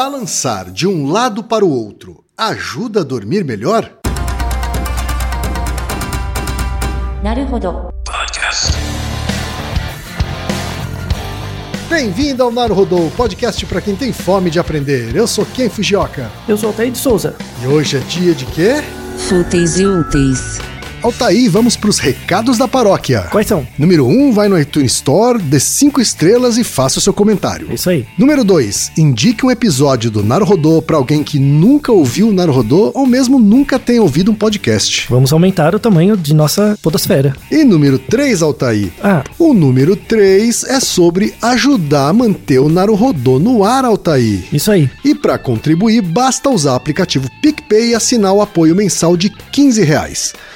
Balançar de um lado para o outro ajuda a dormir melhor? Bem-vindo ao Naruhodô, podcast para quem tem fome de aprender. Eu sou Ken Fujioka. Eu sou Altair de Souza. E hoje é dia de quê? Fúteis e úteis. Altaí, vamos para os recados da paróquia. Quais são? Número 1, um, vai no iTunes Store, dê 5 estrelas e faça o seu comentário. Isso aí. Número 2, indique um episódio do Naruhodô para alguém que nunca ouviu o Naruhodô ou mesmo nunca tenha ouvido um podcast. Vamos aumentar o tamanho de nossa podosfera. E número 3, Altaí. Ah. O número 3 é sobre ajudar a manter o Naruhodô no ar, Altaí. Isso aí. E para contribuir, basta usar o aplicativo PicPay e assinar o apoio mensal de 15 reais.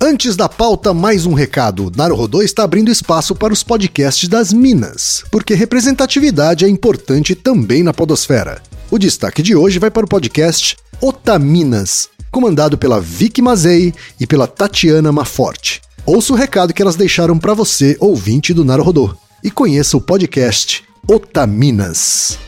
Antes da pauta, mais um recado. Naruhodô está abrindo espaço para os podcasts das Minas, porque representatividade é importante também na podosfera. O destaque de hoje vai para o podcast Otaminas, comandado pela Vicky Mazei e pela Tatiana Maforte. Ouça o recado que elas deixaram para você, ouvinte do Naruhodô, e conheça o podcast Otaminas.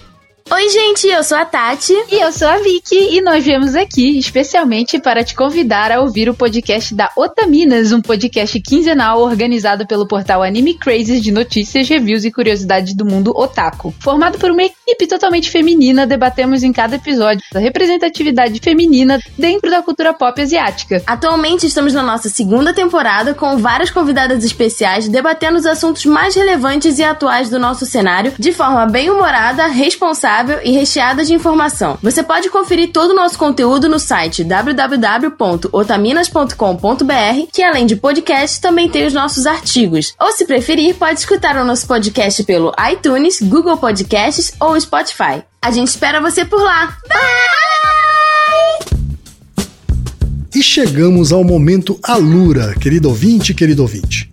Oi, gente, eu sou a Tati. E eu sou a Vicky. E nós viemos aqui especialmente para te convidar a ouvir o podcast da Otaminas, um podcast quinzenal organizado pelo portal Anime Crazes de notícias, reviews e curiosidades do mundo otaku. Formado por uma equipe totalmente feminina, debatemos em cada episódio a representatividade feminina dentro da cultura pop asiática. Atualmente estamos na nossa segunda temporada com várias convidadas especiais debatendo os assuntos mais relevantes e atuais do nosso cenário de forma bem humorada, responsável e recheada de informação. Você pode conferir todo o nosso conteúdo no site www.otaminas.com.br, que além de podcast também tem os nossos artigos. Ou se preferir, pode escutar o nosso podcast pelo iTunes, Google Podcasts ou Spotify. A gente espera você por lá. Bye! E chegamos ao momento Alura, querido ouvinte, querido ouvinte.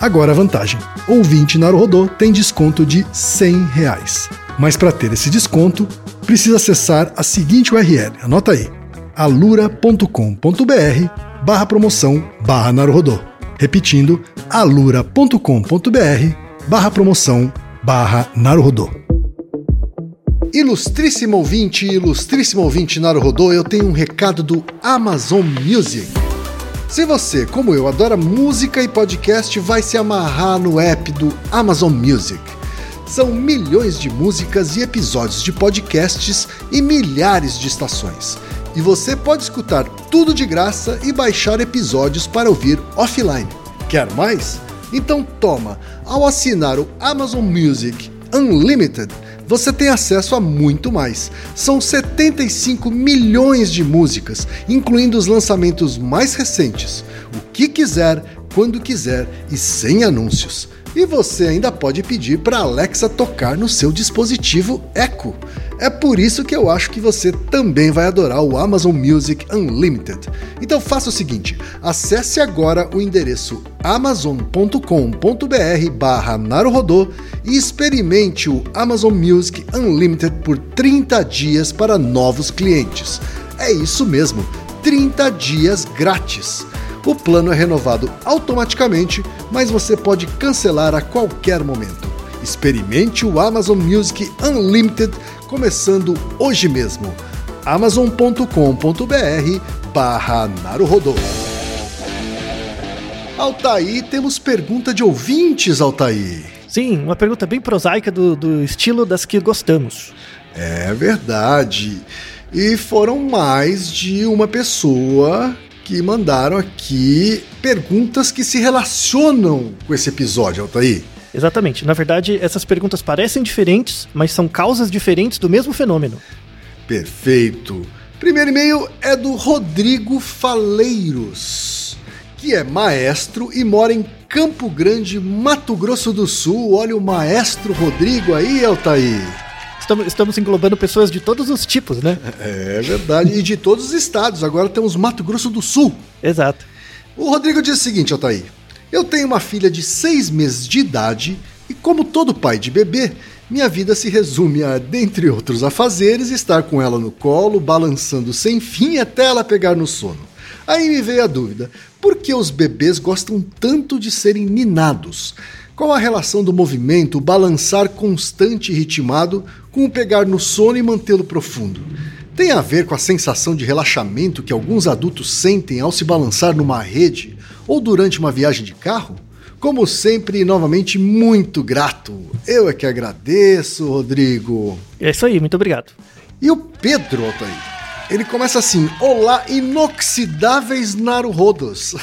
Agora a vantagem: ouvinte Naruhodô tem desconto de 100 reais. Mas para ter esse desconto, precisa acessar a seguinte URL, anota aí, alura.com.br barra promoção barra Naruhodô. Repetindo, alura.com.br barra promoção barra Naruhodô. Ilustríssimo ouvinte, ilustríssimo ouvinte Naruhodô, eu tenho um recado do Amazon Music. Se você, como eu, adora música e podcast, vai se amarrar no app do Amazon Music. São milhões de músicas e episódios de podcasts e milhares de estações. E você pode escutar tudo de graça e baixar episódios para ouvir offline. Quer mais? Então toma! Ao assinar o Amazon Music Unlimited, você tem acesso a muito mais. São 75 milhões de músicas, incluindo os lançamentos mais recentes. O que quiser, quando quiser e sem anúncios. E você ainda pode pedir para Alexa tocar no seu dispositivo Echo. É por isso que eu acho que você também vai adorar o Amazon Music Unlimited. Então faça o seguinte: acesse agora o endereço amazon.com.br/barra e experimente o Amazon Music Unlimited por 30 dias para novos clientes. É isso mesmo, 30 dias grátis. O plano é renovado automaticamente, mas você pode cancelar a qualquer momento. Experimente o Amazon Music Unlimited começando hoje mesmo. amazon.com.br barra Naruhodô. Altaí, temos pergunta de ouvintes, Altaí. Sim, uma pergunta bem prosaica do, do estilo das que gostamos. É verdade. E foram mais de uma pessoa que mandaram aqui perguntas que se relacionam com esse episódio, Altair. Exatamente. Na verdade, essas perguntas parecem diferentes, mas são causas diferentes do mesmo fenômeno. Perfeito. Primeiro e-mail é do Rodrigo Faleiros, que é maestro e mora em Campo Grande, Mato Grosso do Sul. Olha o maestro Rodrigo aí, Altair estamos, estamos englobando pessoas de todos os tipos, né? É verdade. e de todos os estados. Agora temos Mato Grosso do Sul. Exato. O Rodrigo diz o seguinte, Altair. Eu tenho uma filha de seis meses de idade e, como todo pai de bebê, minha vida se resume a, dentre outros afazeres, estar com ela no colo, balançando sem fim até ela pegar no sono. Aí me veio a dúvida: por que os bebês gostam tanto de serem ninados? Qual a relação do movimento, o balançar constante e ritmado, com o pegar no sono e mantê-lo profundo? Tem a ver com a sensação de relaxamento que alguns adultos sentem ao se balançar numa rede ou durante uma viagem de carro? Como sempre, novamente, muito grato. Eu é que agradeço, Rodrigo. É isso aí, muito obrigado. E o Pedro, Altair? Ele começa assim: Olá, inoxidáveis Naruhodos.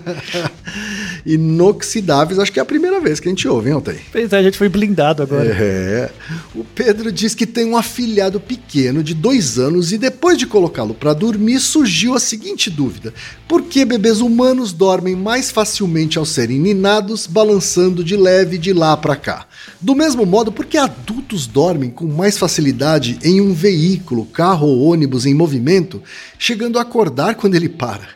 inoxidáveis, acho que é a primeira vez que a gente ouve, hein, Altair? Pois é, a gente foi blindado agora. É. O Pedro diz que tem um afilhado pequeno de dois anos e depois de colocá-lo para dormir surgiu a seguinte dúvida: por que bebês humanos dormem mais facilmente ao serem ninados, balançando de leve de lá para cá? Do mesmo modo, por que adultos dormem com mais facilidade em um veículo, carro ou ônibus em movimento, chegando a acordar quando ele para?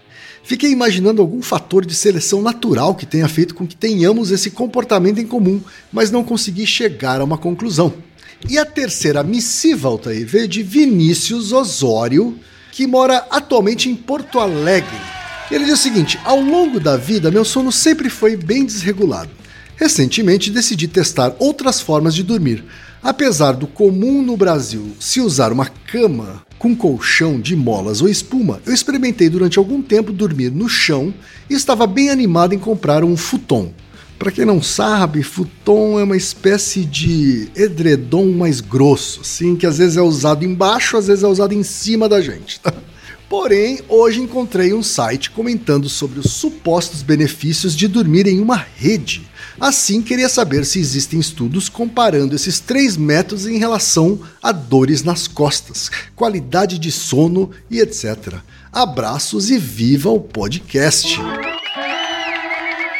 Fiquei imaginando algum fator de seleção natural que tenha feito com que tenhamos esse comportamento em comum, mas não consegui chegar a uma conclusão. E a terceira missiva, Altair, veio de Vinícius Osório, que mora atualmente em Porto Alegre. Ele diz o seguinte: ao longo da vida, meu sono sempre foi bem desregulado. Recentemente decidi testar outras formas de dormir. Apesar do comum no Brasil se usar uma cama com colchão de molas ou espuma, eu experimentei durante algum tempo dormir no chão e estava bem animado em comprar um futon. Para quem não sabe, futon é uma espécie de edredom mais grosso, assim, que às vezes é usado embaixo, às vezes é usado em cima da gente. Tá? Porém, hoje encontrei um site comentando sobre os supostos benefícios de dormir em uma rede Assim, queria saber se existem estudos comparando esses três métodos em relação a dores nas costas, qualidade de sono e etc. Abraços e viva o podcast!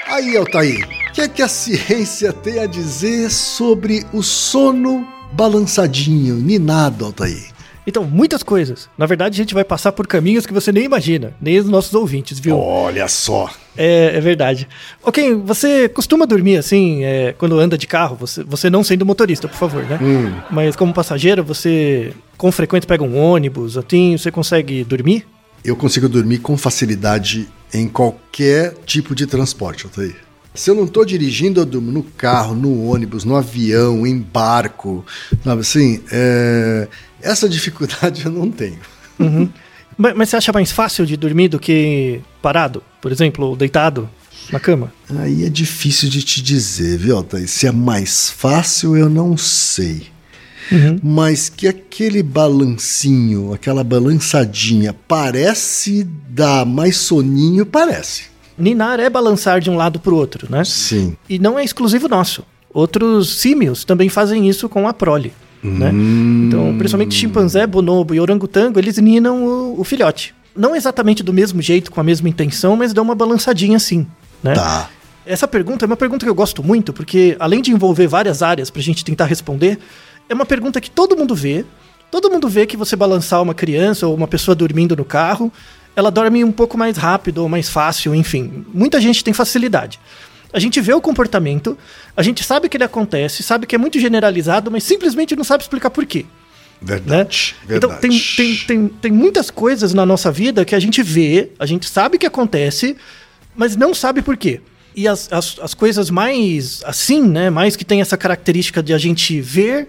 Aí, Altair, o que é que a ciência tem a dizer sobre o sono balançadinho, ninado, Altair? Então, muitas coisas. Na verdade, a gente vai passar por caminhos que você nem imagina, nem os nossos ouvintes, viu? Olha só. É, é verdade. Ok, você costuma dormir assim, é, quando anda de carro? Você, você não sendo motorista, por favor, né? Hum. Mas como passageiro, você com frequência pega um ônibus, assim, você consegue dormir? Eu consigo dormir com facilidade em qualquer tipo de transporte, Altair. Se eu não estou dirigindo, eu durmo no carro, no ônibus, no avião, em barco. Sabe assim? É... Essa dificuldade eu não tenho. Uhum. mas, você acha mais fácil de dormir do que parado, por exemplo, ou deitado na cama? Aí é difícil de te dizer, viu, Thaís? Se é mais fácil, eu não sei. Uhum. Mas que aquele balancinho, aquela balançadinha, parece dar mais soninho, parece. Ninar é balançar de um lado para o outro, né? Sim. E não é exclusivo nosso. Outros símios também fazem isso com a prole. Né? Então, principalmente chimpanzé, bonobo e orangotango, eles ninam o, o filhote. Não exatamente do mesmo jeito, com a mesma intenção, mas dão uma balançadinha assim. Né? Tá. Essa pergunta é uma pergunta que eu gosto muito, porque além de envolver várias áreas pra gente tentar responder, é uma pergunta que todo mundo vê. Todo mundo vê que você balançar uma criança ou uma pessoa dormindo no carro, ela dorme um pouco mais rápido ou mais fácil, enfim. Muita gente tem facilidade. A gente vê o comportamento, a gente sabe que ele acontece, sabe que é muito generalizado, mas simplesmente não sabe explicar por quê. Né? Verdade. Então, tem, tem, tem, tem muitas coisas na nossa vida que a gente vê, a gente sabe que acontece, mas não sabe por quê. E as, as, as coisas mais assim, né? Mais que tem essa característica de a gente ver,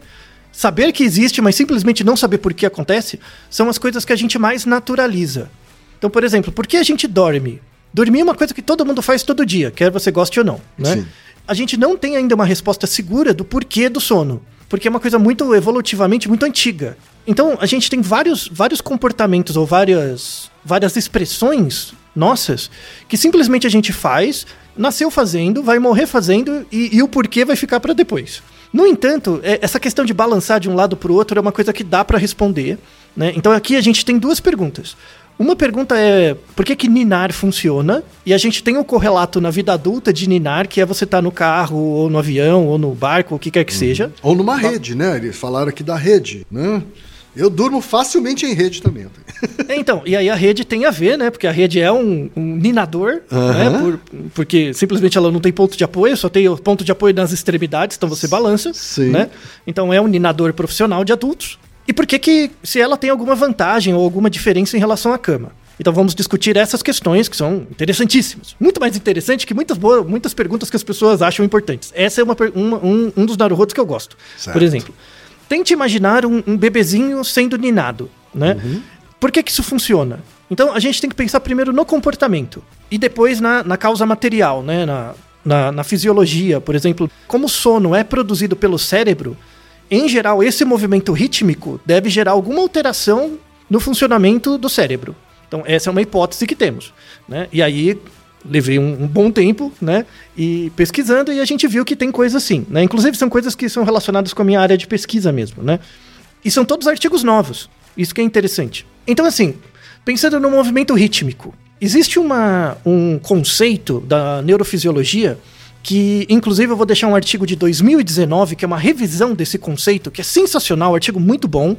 saber que existe, mas simplesmente não saber por que acontece, são as coisas que a gente mais naturaliza. Então, por exemplo, por que a gente dorme? Dormir é uma coisa que todo mundo faz todo dia, quer você goste ou não, né? Sim. A gente não tem ainda uma resposta segura do porquê do sono, porque é uma coisa muito evolutivamente muito antiga. Então, a gente tem vários, vários comportamentos ou várias, várias expressões nossas que simplesmente a gente faz, nasceu fazendo, vai morrer fazendo e, e o porquê vai ficar para depois. No entanto, é- essa questão de balançar de um lado para o outro é uma coisa que dá para responder. Né? Então aqui a gente tem duas perguntas. Uma pergunta é por que, que ninar funciona? E a gente tem um correlato na vida adulta de ninar, que é você estar no carro, ou no avião, ou no barco, ou o que quer que seja. Ou numa rede, né? Eles falaram aqui da rede, né? Eu durmo facilmente em rede também. É, Então, e aí a rede tem a ver, né? Porque a rede é um, um ninador, né? Aham. Por- porque simplesmente ela não tem ponto de apoio, só tem o ponto de apoio nas extremidades, então você balança, Sim. né? Então é um ninador profissional de adultos. E por que que, se ela tem alguma vantagem ou alguma diferença em relação à cama? Então vamos discutir essas questões que são interessantíssimas. Muito mais interessante que muitas, boas, muitas perguntas que as pessoas acham importantes. Essa é uma, uma- um, um dos naruhodos que eu gosto. Certo. Por exemplo, tente imaginar um, um bebezinho sendo ninado, né? Por que que isso funciona? Então a gente tem que pensar primeiro no comportamento e depois na, na causa material, né? Na, na, na fisiologia, por exemplo, como o sono é produzido pelo cérebro, em geral esse movimento rítmico deve gerar alguma alteração no funcionamento do cérebro. Então essa é uma hipótese que temos, né? E aí levei um, um bom tempo, né? E pesquisando e a gente viu que tem coisas assim, né? Inclusive são coisas que são relacionadas com a minha área de pesquisa mesmo, né? E são todos artigos novos. Isso que é interessante. Então, assim, pensando no movimento rítmico, existe uma, um conceito da neurofisiologia que, inclusive, eu vou deixar um artigo de 2019, que é uma revisão desse conceito, que é sensacional, um artigo muito bom,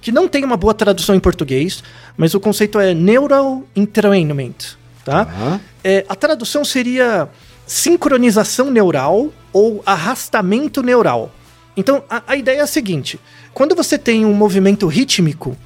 que não tem uma boa tradução em português, mas o conceito é Neural Entrainment, tá? Tá. É, a tradução seria sincronização neural ou arrastamento neural. Então, a, a ideia é a seguinte: quando você tem um movimento rítmico,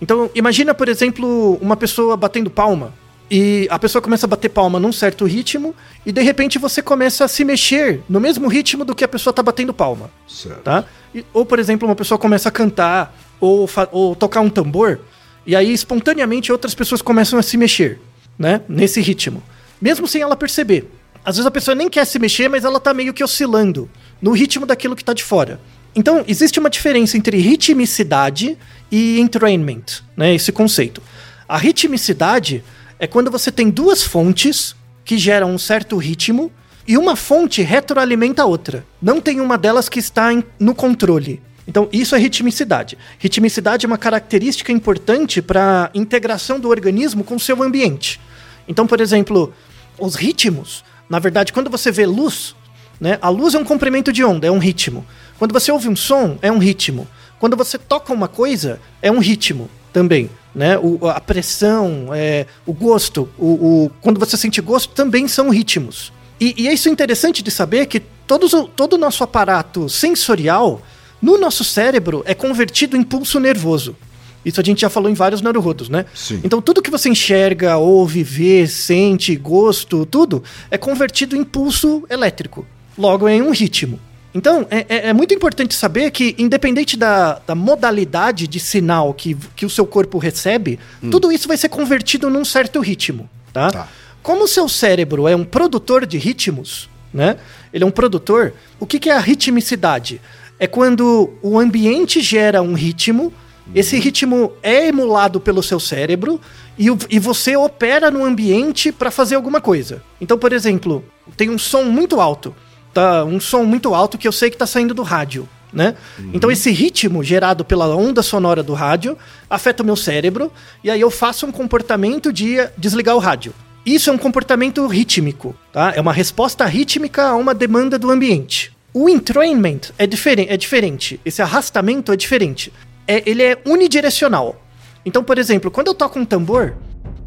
então imagina, por exemplo, uma pessoa batendo palma. E a pessoa começa a bater palma num certo ritmo, e de repente você começa a se mexer no mesmo ritmo do que a pessoa está batendo palma Certo. tá? E- ou, por exemplo, uma pessoa começa a cantar ou, ou tocar um tambor, e aí espontaneamente outras pessoas começam a se mexer, né? Nesse ritmo. Mesmo sem ela perceber. Às vezes a pessoa nem quer se mexer, mas ela tá meio que oscilando no ritmo daquilo que tá de fora. Então, existe uma diferença entre ritmicidade e entrainment, né? Esse conceito. A ritmicidade é quando você tem duas fontes que geram um certo ritmo e uma fonte retroalimenta a outra. Não tem uma delas que está em- no controle. Então, isso é ritmicidade. Ritmicidade é uma característica importante para a integração do organismo com o seu ambiente. Então, por exemplo, os ritmos, na verdade, quando você vê luz, né, a luz é um comprimento de onda, é um ritmo. Quando você ouve um som, é um ritmo. Quando você toca uma coisa, é um ritmo também. Né? O, a pressão, é, o gosto, o, o- quando você sente gosto, também são ritmos. E, e é isso interessante de saber que todos, todo o nosso aparato sensorial, no nosso cérebro, é convertido em pulso nervoso. Isso a gente já falou em vários neurodos, né? Sim. Então tudo que você enxerga, ouve, vê, sente, gosto, tudo, é convertido em pulso elétrico. Logo em um ritmo. Então, é, é- é muito importante saber que, independente da, da modalidade de sinal que, que o seu corpo recebe, tudo isso vai ser convertido num certo ritmo, tá? Tá. Como o seu cérebro é um produtor de ritmos, né? Ele é um produtor. O que, que é a ritmicidade? É quando o ambiente gera um ritmo, esse ritmo é emulado pelo seu cérebro e, e você opera no ambiente para fazer alguma coisa. Então, por exemplo, tem um som muito alto. Tá um som muito alto que eu sei que está saindo do rádio. Né? Uhum. Então esse ritmo gerado pela onda sonora do rádio afeta o meu cérebro e aí eu faço um comportamento de desligar o rádio. Isso é um comportamento rítmico, tá? É uma resposta rítmica a uma demanda do ambiente. O entrainment é, diferente, é diferente. Esse arrastamento é diferente. É, ele é unidirecional. Então, por exemplo, quando eu toco um tambor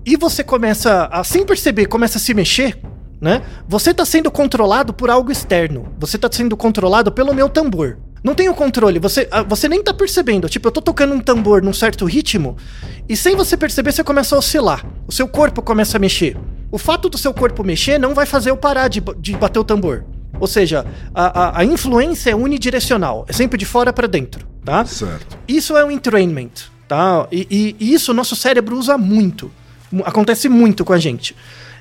e você começa a, sem perceber, começa a se mexer, né? Você está sendo controlado por algo externo. Você está sendo controlado pelo meu tambor. Não tem o controle, você, ah, você nem tá percebendo. Tipo, eu tô tocando um tambor num certo ritmo e sem você perceber você começa a oscilar. O seu corpo começa a mexer. O fato do seu corpo mexer não vai fazer eu parar de, de bater o tambor. Ou seja, a, a, a influência é unidirecional, é sempre de fora para dentro, tá? Certo. Isso é um entrainment, tá? E, e, e isso o nosso cérebro usa muito. Acontece muito com a gente.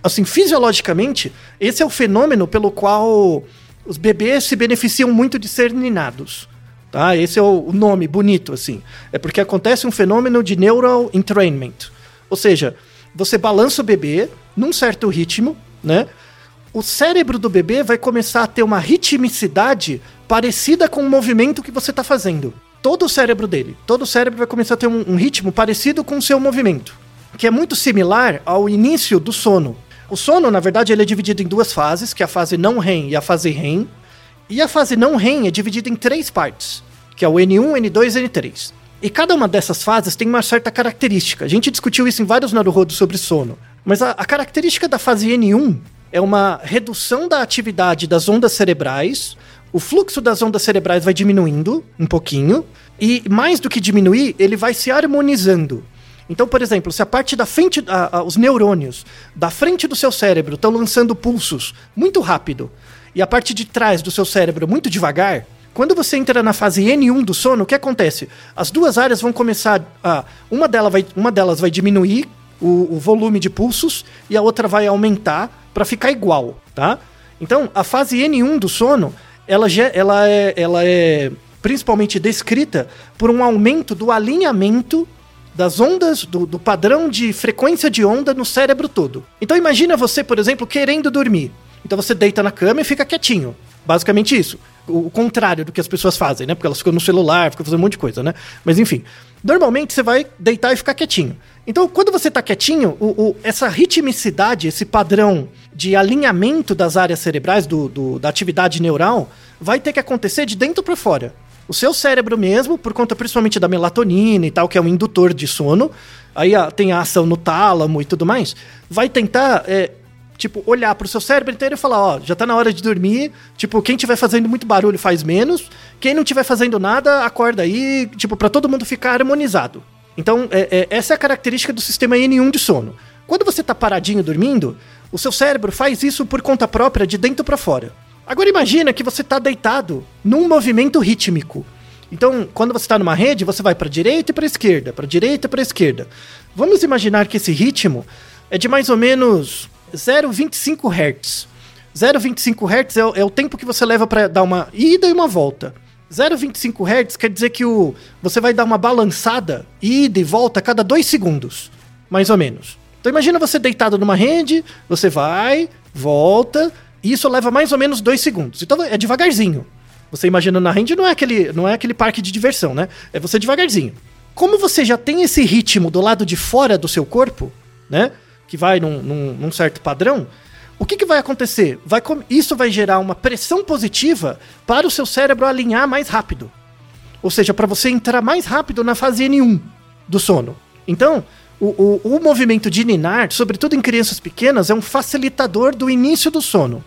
Assim, fisiologicamente, esse é o fenômeno pelo qual os bebês se beneficiam muito de ser ninados. Tá? Esse é o nome bonito, assim. É porque acontece um fenômeno de neural entrainment. Ou seja, você balança o bebê num certo ritmo, né? O cérebro do bebê vai começar a ter uma ritmicidade parecida com o movimento que você está fazendo. Todo o cérebro dele, todo o cérebro vai começar a ter um, um ritmo parecido com o seu movimento, que é muito similar ao início do sono. O sono, na verdade, ele é dividido em duas fases, que é a fase não REM e a fase REM. E a fase não REM é dividida em três partes, que é o N1, N2 e N3. E cada uma dessas fases tem uma certa característica. A gente discutiu isso em vários Naruhodos sobre sono. Mas a, a característica da fase N1 é uma redução da atividade das ondas cerebrais, o fluxo das ondas cerebrais vai diminuindo um pouquinho, e mais do que diminuir, ele vai se harmonizando. Então, por exemplo, se a parte da frente, a, a, os neurônios da frente do seu cérebro estão lançando pulsos muito rápido e a parte de trás do seu cérebro muito devagar, quando você entra na fase N1 do sono, o que acontece? As duas áreas vão começar a. Uma, delas vai, uma delas vai diminuir o, o volume de pulsos e a outra vai aumentar para ficar igual, tá? Então, a fase N1 do sono, ela, ela, é, ela é principalmente descrita por um aumento do alinhamento das ondas, do, do, padrão de frequência de onda no cérebro todo. Então imagina você, por exemplo, querendo dormir. Então você deita na cama e fica quietinho. Basicamente isso. O, contrário do que as pessoas fazem, né? Porque elas ficam no celular, ficam fazendo um monte de coisa, né? Mas enfim. Normalmente você vai deitar e ficar quietinho. Então, quando você está quietinho, o, o, essa ritmicidade, esse padrão de alinhamento das áreas cerebrais, do, do da atividade neural, vai ter que acontecer de dentro para fora. O seu cérebro mesmo, por conta principalmente da melatonina e tal, que é um indutor de sono, aí a, tem a ação no tálamo e tudo mais, vai tentar, é, tipo, olhar pro seu cérebro inteiro e falar, ó, já tá na hora de dormir, tipo, quem tiver fazendo muito barulho faz menos, quem não tiver fazendo nada, acorda aí, tipo, para todo mundo ficar harmonizado. Então, é, é, essa é a característica do sistema N1 de sono. Quando você tá paradinho dormindo, o seu cérebro faz isso por conta própria, de dentro para fora. Agora imagina que você está deitado num movimento rítmico. Então, quando você está numa rede, você vai para direita e para esquerda, para direita e para esquerda. Vamos imaginar que esse ritmo é de mais ou menos 0,25 Hz. 0,25 Hz é, é, o tempo que você leva para dar uma ida e uma volta. 0,25 Hz quer dizer que o, você vai dar uma balançada, ida e volta a cada 2 segundos, mais ou menos. Então imagina você deitado numa rede, você vai, volta, isso leva mais ou menos dois segundos. Então é devagarzinho. Você imagina na rende não é aquele, não é aquele parque de diversão, né? É você devagarzinho. Como você já tem esse ritmo do lado de fora do seu corpo, né? Que vai num, num, num certo padrão, o que, que vai acontecer? Vai, isso vai gerar uma pressão positiva para o seu cérebro alinhar mais rápido. Ou seja, para você entrar mais rápido na fase N1 do sono. Então, o, o, o movimento de ninar, sobretudo em crianças pequenas, é um facilitador do início do sono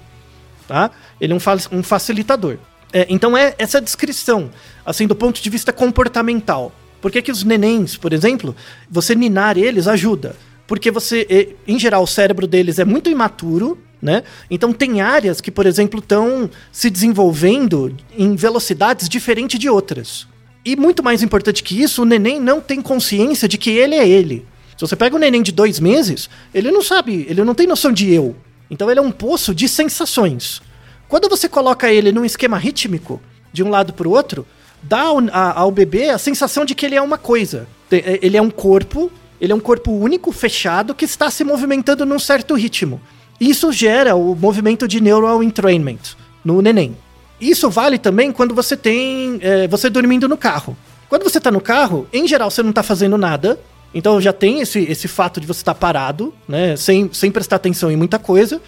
tá? Ele é um, fa um facilitador. É, então é essa descrição, assim, do ponto de vista comportamental. Por que, que os nenéns, por exemplo, você ninar eles ajuda? Porque você, em geral, o cérebro deles é muito imaturo, né? Então tem áreas que, por exemplo, estão se desenvolvendo em velocidades diferentes de outras. E muito mais importante que isso, o neném não tem consciência de que ele é ele. Se você pega um neném de dois meses, ele não sabe, ele não tem noção de eu. Então ele é um poço de sensações. Quando você coloca ele num esquema rítmico, de um lado para o outro, dá ao, a, ao bebê a sensação de que ele é uma coisa. É, ele é um corpo, ele é um corpo único, fechado, que está se movimentando num certo ritmo. Isso gera o movimento de neural entrainment no neném. Isso vale também quando você tem. É, você dormindo no carro. Quando você está no carro, em geral você não está fazendo nada. Então já tem esse, esse fato de você estar tá parado, né? Sem, sem prestar atenção em muita coisa.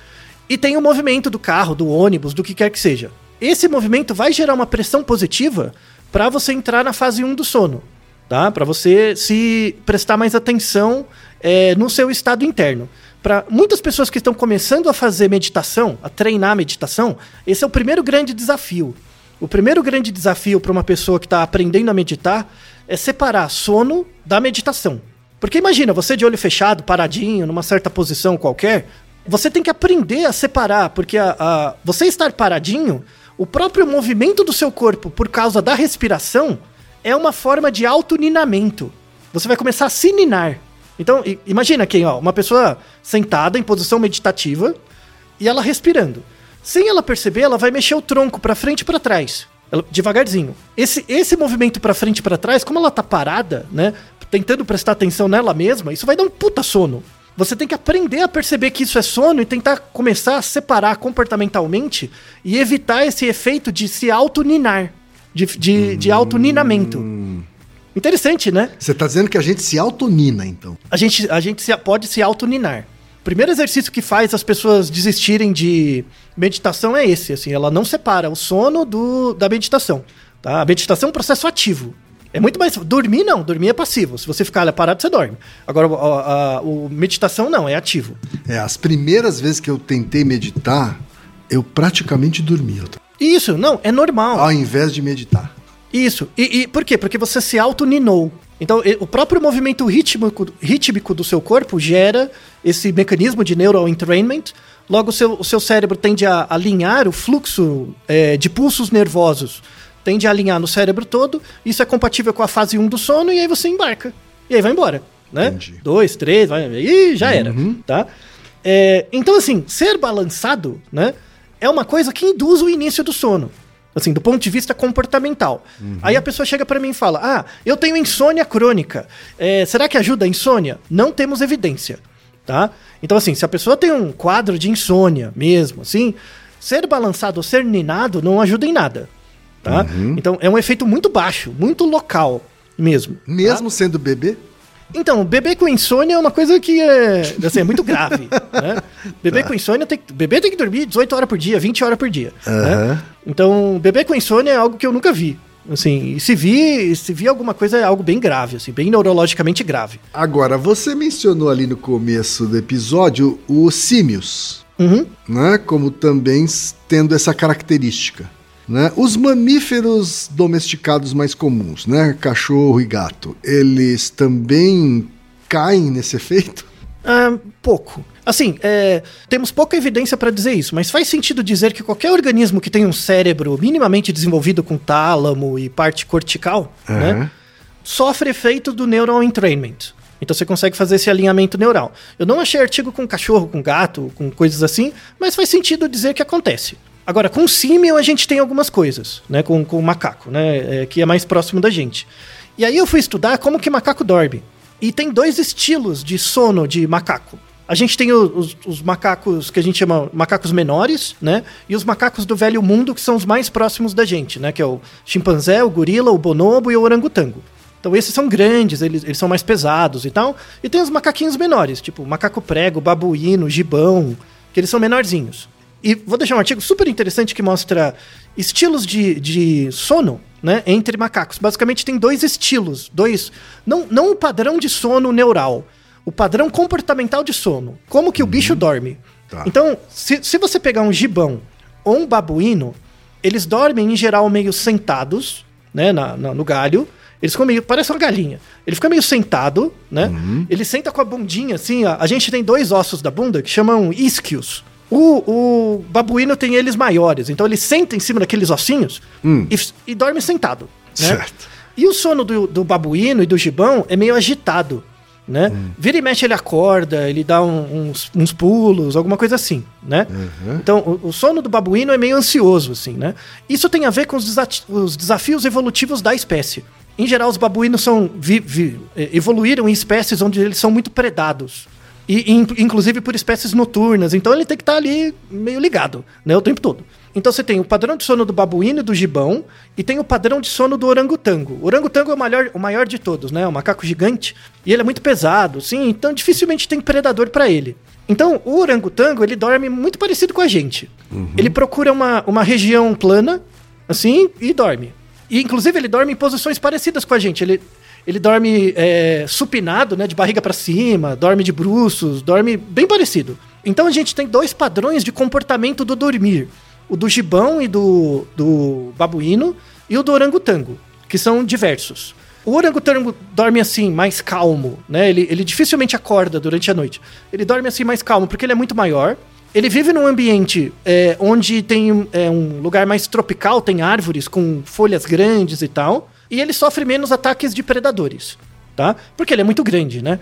E tem o movimento do carro, do ônibus, do que quer que seja. Esse movimento vai gerar uma pressão positiva para você entrar na fase 1 do sono, tá? Para você se prestar mais atenção é, no seu estado interno. Para muitas pessoas que estão começando a fazer meditação, a treinar meditação, esse é o primeiro grande desafio. O primeiro grande desafio para uma pessoa que está aprendendo a meditar é separar sono da meditação. Porque imagina, você de olho fechado, paradinho, numa certa posição qualquer, você tem que aprender a separar, porque a, a, você estar paradinho, o próprio movimento do seu corpo por causa da respiração é uma forma de autoninamento. Você vai começar a se ninar. Então, imagina quem, ó, uma pessoa sentada em posição meditativa e ela respirando. Sem ela perceber, ela vai mexer o tronco para frente e para trás, ela, devagarzinho. Esse, esse movimento para frente e para trás, como ela tá parada, né, tentando prestar atenção nela mesma, isso vai dar um puta sono. Você tem que aprender a perceber que isso é sono e tentar começar a separar comportamentalmente e evitar esse efeito de se auto-ninar, de, de, de auto-ninamento. Hum. Interessante, né? Você está dizendo que a gente se autonina, então. A gente, a gente se, pode se autoninar. O primeiro exercício que faz as pessoas desistirem de meditação é esse, assim, ela não separa o sono do, da meditação. Tá? A meditação é um processo ativo. É muito mais. Dormir não, dormir é passivo. Se você ficar parado, você dorme. Agora, a, a, o meditação não, é ativo. É, as primeiras vezes que eu tentei meditar, eu praticamente dormia. Isso, não, é normal. Ao invés de meditar. Isso. E, e por quê? Porque você se auto-ninou. Então, o próprio movimento rítmico, rítmico do seu corpo gera esse mecanismo de neural entrainment. Logo, o seu, o seu cérebro tende a alinhar o fluxo é, de pulsos nervosos, tende a alinhar no cérebro todo. Isso é compatível com a fase 1 do sono, e aí você embarca. E aí vai embora. Né? Entendi. Dois, três, vai, e já era. Uhum. Tá? É, então, assim, ser balançado né, é uma coisa que induz o início do sono. Assim, do ponto de vista comportamental. Uhum. Aí a pessoa chega para mim e fala: Ah, eu tenho insônia crônica. É, será que ajuda a insônia? Não temos evidência. Tá? Então, assim, se a pessoa tem um quadro de insônia mesmo, assim, ser balançado ou ser ninado não ajuda em nada. Tá? Uhum. Então, é um efeito muito baixo, muito local mesmo. Mesmo tá? sendo bebê? Então, beber com insônia é uma coisa que é, assim, é muito grave. né? Beber tá. com insônia tem que. Beber tem que dormir 18 horas por dia, 20 horas por dia. Uhum. Né? Então, beber com insônia é algo que eu nunca vi. Assim, se vi, se vi alguma coisa é algo bem grave, assim, bem neurologicamente grave. Agora, você mencionou ali no começo do episódio os símios, uhum. né? Como também tendo essa característica. Né? Os mamíferos domesticados mais comuns, né? cachorro e gato, eles também caem nesse efeito? Ah, pouco. Assim, é, temos pouca evidência para dizer isso, mas faz sentido dizer que qualquer organismo que tem um cérebro minimamente desenvolvido com tálamo e parte cortical, uhum. né, sofre efeito do neural entrainment. Então você consegue fazer esse alinhamento neural. Eu não achei artigo com cachorro, com gato, com coisas assim, mas faz sentido dizer que acontece. Agora, com símil a gente tem algumas coisas, né? Com, com o macaco, né? É, que é mais próximo da gente. E aí eu fui estudar como que macaco dorme. E tem dois estilos de sono de macaco. A gente tem os, os, macacos que a gente chama macacos menores, né? E os macacos do velho mundo, que são os mais próximos da gente, né? Que é o chimpanzé, o gorila, o bonobo e o orangotango. Então esses são grandes, eles, eles são mais pesados e tal. E tem os macaquinhos menores, tipo macaco prego, babuíno, gibão, que eles são menorzinhos. E vou deixar um artigo super interessante que mostra estilos de, de sono né, entre macacos. Basicamente tem dois estilos, dois. Não, não o padrão de sono neural, o padrão comportamental de sono. Como que uhum. o bicho dorme. Tá. Então, se, se você pegar um gibão ou um babuíno, eles dormem em geral meio sentados, né, na, na no galho. Eles ficam meio. Parece uma galinha. Ele fica meio sentado, né? Uhum. Ele senta com a bundinha assim. A, a gente tem dois ossos da bunda que chamam isquios. O, o babuíno tem eles maiores, então ele senta em cima daqueles ossinhos hum. e, e, dorme sentado. Né? Certo. E o sono do, do, babuíno e do gibão é meio agitado. Né? Hum. Vira e mexe, ele acorda, ele dá um, uns, uns, pulos, alguma coisa assim, né? Uhum. Então, o, o, sono do babuíno é meio ansioso, assim, né? Isso tem a ver com os, os desafios evolutivos da espécie. Em geral, os babuínos são vi, vi, evoluíram em espécies onde eles são muito predados. E, inclusive por espécies noturnas. Então ele tem que estar tá ali meio ligado, né? O tempo todo. Então você tem o padrão de sono do babuíno e do gibão e tem o padrão de sono do orangotango. O orangotango é o maior, o maior de todos, né? O macaco gigante. E ele é muito pesado, sim, então dificilmente tem predador para ele. Então, o orangotango, ele dorme muito parecido com a gente. Ele procura uma, uma região plana, assim, e dorme. E, inclusive, ele dorme em posições parecidas com a gente. Ele, ele dorme é, supinado, né, de barriga para cima, dorme de bruços, dorme bem parecido. Então, a gente tem dois padrões de comportamento do dormir. O do gibão e do, do babuíno, e o do orangotango, que são diversos. O orangotango dorme assim, mais calmo, né? Ele, ele dificilmente acorda durante a noite. Ele dorme assim mais calmo, porque ele é muito maior. Ele vive num ambiente é, onde tem é, um lugar mais tropical, tem árvores com folhas grandes e tal. E ele sofre menos ataques de predadores, tá? Porque ele é muito grande, né?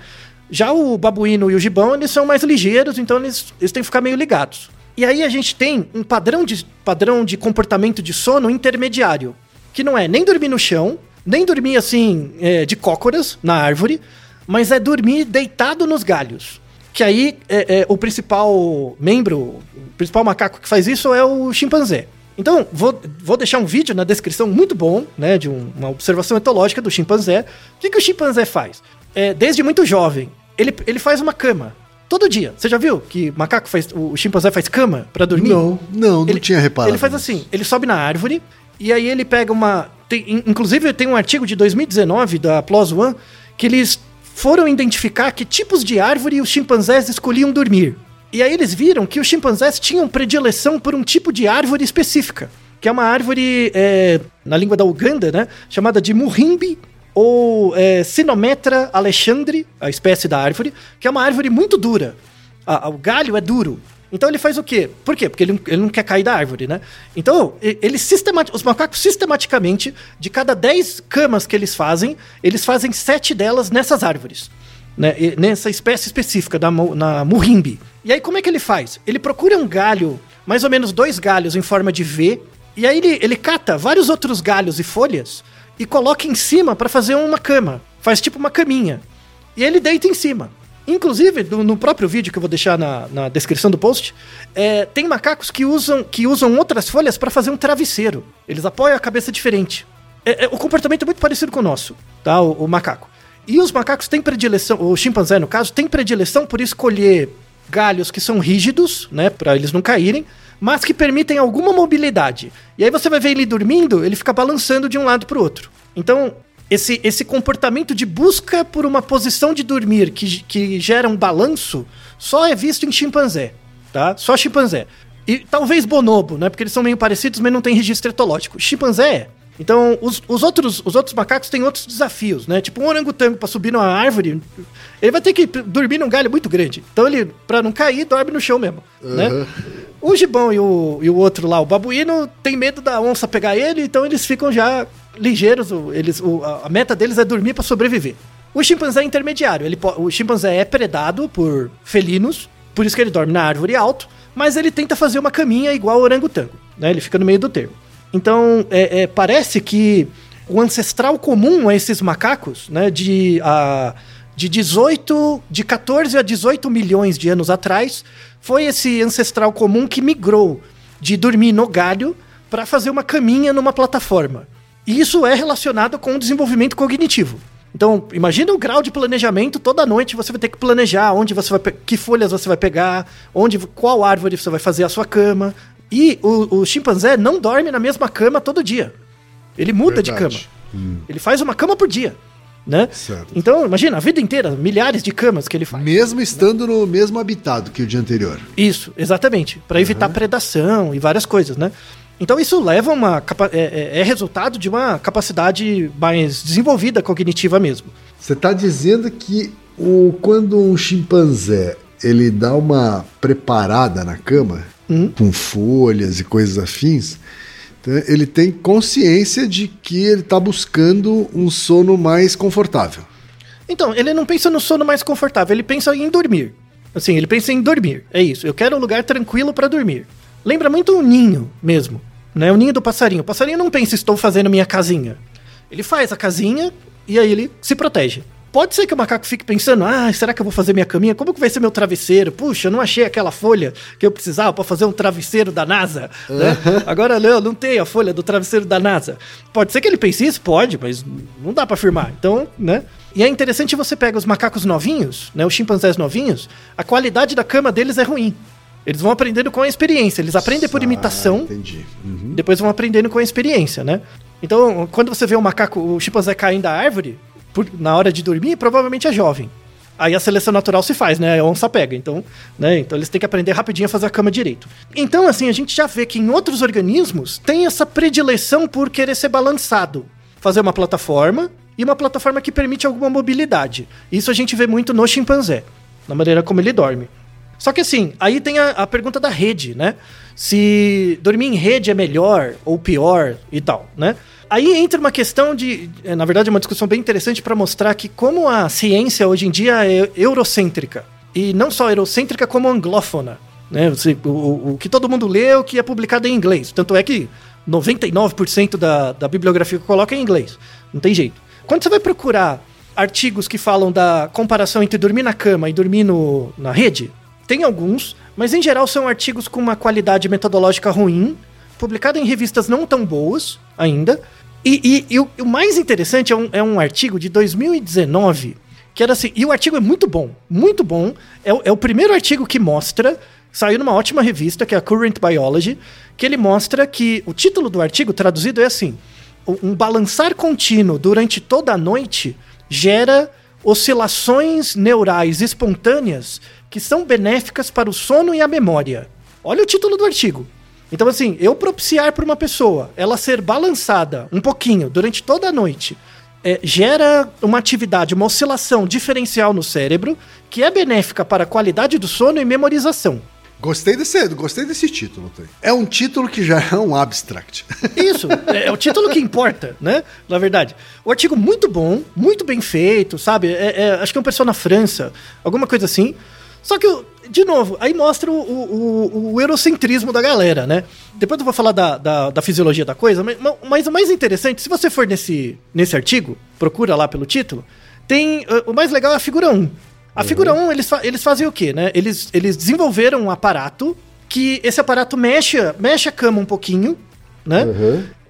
Já o babuíno e o gibão, eles são mais ligeiros, então eles, eles têm que ficar meio ligados. E aí a gente tem um padrão de, padrão de comportamento de sono intermediário, que não é nem dormir no chão, nem dormir assim, é, de cócoras na árvore, mas é dormir deitado nos galhos. Que aí é, é, o principal membro, o principal macaco que faz isso é o chimpanzé. Então, vou, vou deixar um vídeo na descrição muito bom, né, de um- uma observação etológica do chimpanzé. O que, que o chimpanzé faz? É, desde muito jovem, ele, ele faz uma cama. Todo dia. Você já viu que macaco faz. O chimpanzé faz cama pra dormir? Não, não, não Ele- tinha reparado. Ele faz assim, ele sobe na árvore e aí ele pega uma. tem- in- inclusive tem um artigo de 2019 da PLOS ONE que eles foram identificar que tipos de árvore os chimpanzés escolhiam dormir. E aí eles viram que os chimpanzés tinham predileção por um tipo de árvore específica, que é uma árvore é, na língua da Uganda, né, chamada de murimbi ou é, Sinometra alexandre, a espécie da árvore, que é uma árvore muito dura. A- o galho é duro. Então ele faz o quê? Por quê? Porque ele, não- ele não quer cair da árvore, né? Então, e- sistemati os macacos sistematicamente, de cada 10 camas que eles fazem, eles fazem 7 delas nessas árvores. Né? Nessa espécie específica, da, na murimbi. E aí, como é que ele faz? Ele procura um galho, mais ou menos dois galhos em forma de V, e aí ele, ele cata vários outros galhos e folhas e coloca em cima para fazer uma cama. Faz tipo uma caminha. E ele deita em cima. Inclusive, no, no próprio vídeo que eu vou deixar na, na descrição do post, é, tem macacos que usam, que usam outras folhas para fazer um travesseiro. Eles apoiam a cabeça diferente. É- é- o comportamento é muito parecido com o nosso, tá? O, o macaco. E os macacos têm predileção, o chimpanzé, no caso, tem predileção por escolher galhos que são rígidos, né? Para eles não caírem, mas que permitem alguma mobilidade. E aí você vai ver ele dormindo, ele fica balançando de um lado para o outro. Então, esse, esse comportamento de busca por uma posição de dormir que, que gera um balanço só é visto em chimpanzé, tá? Só chimpanzé. E talvez bonobo, né? Porque eles são meio parecidos, mas não tem registro etológico. Chimpanzé é. Então, os, os, outros, os outros macacos têm outros desafios, né? Tipo, um orangotango pra subir numa árvore, ele vai ter que dormir num galho muito grande. Então, ele, pra não cair, dorme no chão mesmo, né? O gibão e o, e o outro lá, o babuíno, tem medo da onça pegar ele, então eles ficam já ligeiros. Eles, o- a meta deles é dormir pra sobreviver. O chimpanzé é intermediário. Ele, o chimpanzé é predado por felinos, por isso que ele dorme na árvore alto, mas ele tenta fazer uma caminha igual o orangotango, né? Ele fica no meio do termo. Então, é, é, parece que o ancestral comum a esses macacos, né, de, a, de 18, de 14 a 18 milhões de anos atrás, foi esse ancestral comum que migrou de dormir no galho para fazer uma caminha numa plataforma. E isso é relacionado com o desenvolvimento cognitivo. Então, imagina o grau de planejamento. Toda noite você vai ter que planejar onde você vai, que folhas você vai pegar, onde, qual árvore você vai fazer a sua cama. E o, o chimpanzé não dorme na mesma cama todo dia. Ele muda de Verdade. cama. Ele faz uma cama por dia, né? Então, imagina, a vida inteira, milhares de camas que ele faz. Mesmo estando no mesmo habitado que o dia anterior. Isso, exatamente. Para evitar predação e várias coisas, né? Então isso leva uma é, é- é resultado de uma capacidade mais desenvolvida cognitiva mesmo. Você está dizendo que o, quando um chimpanzé ele dá uma preparada na cama, com folhas e coisas afins, então ele tem consciência de que ele está buscando um sono mais confortável. Então, ele não pensa no sono mais confortável, ele pensa em dormir. Assim, ele pensa em dormir. É isso. Eu quero um lugar tranquilo para dormir. Lembra muito um ninho mesmo, né? O ninho do passarinho. O passarinho não pensa estou fazendo minha casinha. Ele faz a casinha e aí ele se protege, Pode ser que o macaco fique pensando: ah, será que eu vou fazer minha caminha? Como que vai ser meu travesseiro? Puxa, eu não achei aquela folha que eu precisava para fazer um travesseiro da NASA. Né? Agora não, não tem a folha do travesseiro da NASA. Pode ser que ele pense isso? Pode, mas não dá para afirmar. Então, né? E é interessante você pega os macacos novinhos, né, os chimpanzés novinhos, a qualidade da cama deles é ruim. Eles vão aprendendo com a experiência. Eles aprendem por imitação. entendi. Uhum. Depois vão aprendendo com a experiência, né? Então, quando você vê o macaco, o chimpanzé caindo da árvore, por- na hora de dormir, provavelmente é jovem. Aí a seleção natural se faz, né? A onça pega. Então, né? Então eles têm que aprender rapidinho a fazer a cama direito. Então, assim, a gente já vê que em outros organismos tem essa predileção por querer ser balançado. Fazer uma plataforma e uma plataforma que permite alguma mobilidade. Isso a gente vê muito no chimpanzé, na maneira como ele dorme. Só que assim, aí tem a, a pergunta da rede, né? Se dormir em rede é melhor ou pior e tal, né? Aí entra uma questão de, é, na verdade, uma discussão bem interessante para mostrar que como a ciência hoje em dia é eurocêntrica e não só eurocêntrica como anglófona, né? Você- o, o- que todo mundo lê é o que é publicado em inglês. Tanto é que 99% da, da bibliografia que eu coloco é em inglês. Não tem jeito. Quando você vai procurar artigos que falam da comparação entre dormir na cama e dormir no, na rede, tem alguns, mas em geral são artigos com uma qualidade metodológica ruim, publicado em revistas não tão boas ainda. E, e- e o, o mais interessante é um, é um artigo de 2019, que era assim, e o artigo é muito bom, muito bom. É, é o primeiro artigo que mostra, saiu numa ótima revista, que é a Current Biology, que ele mostra que o título do artigo traduzido é assim: um balançar contínuo durante toda a noite gera oscilações neurais espontâneas que são benéficas para o sono e a memória. Olha o título do artigo. Então, assim, eu propiciar para uma pessoa ela ser balançada um pouquinho durante toda a noite é, gera uma atividade, uma oscilação diferencial no cérebro que é benéfica para a qualidade do sono e memorização. Gostei desse, gostei desse título. É um título que já é um abstract. Isso, é, é o título que importa, né? Na verdade. O artigo muito bom, muito bem feito, sabe? É- é- acho que é um pessoal na França, alguma coisa assim. Só que, o- de novo, aí mostra o, o- o- eurocentrismo da galera, né? Depois eu vou falar da, da, da fisiologia da coisa, mas, mas o mais interessante, se você for nesse, nesse artigo, procura lá pelo título, tem. uh, O mais legal é a figura 1. A figura 1, eles, eles fazem o quê, né? Eles, eles desenvolveram um aparato que esse aparato mexe, mexe a cama um pouquinho, né?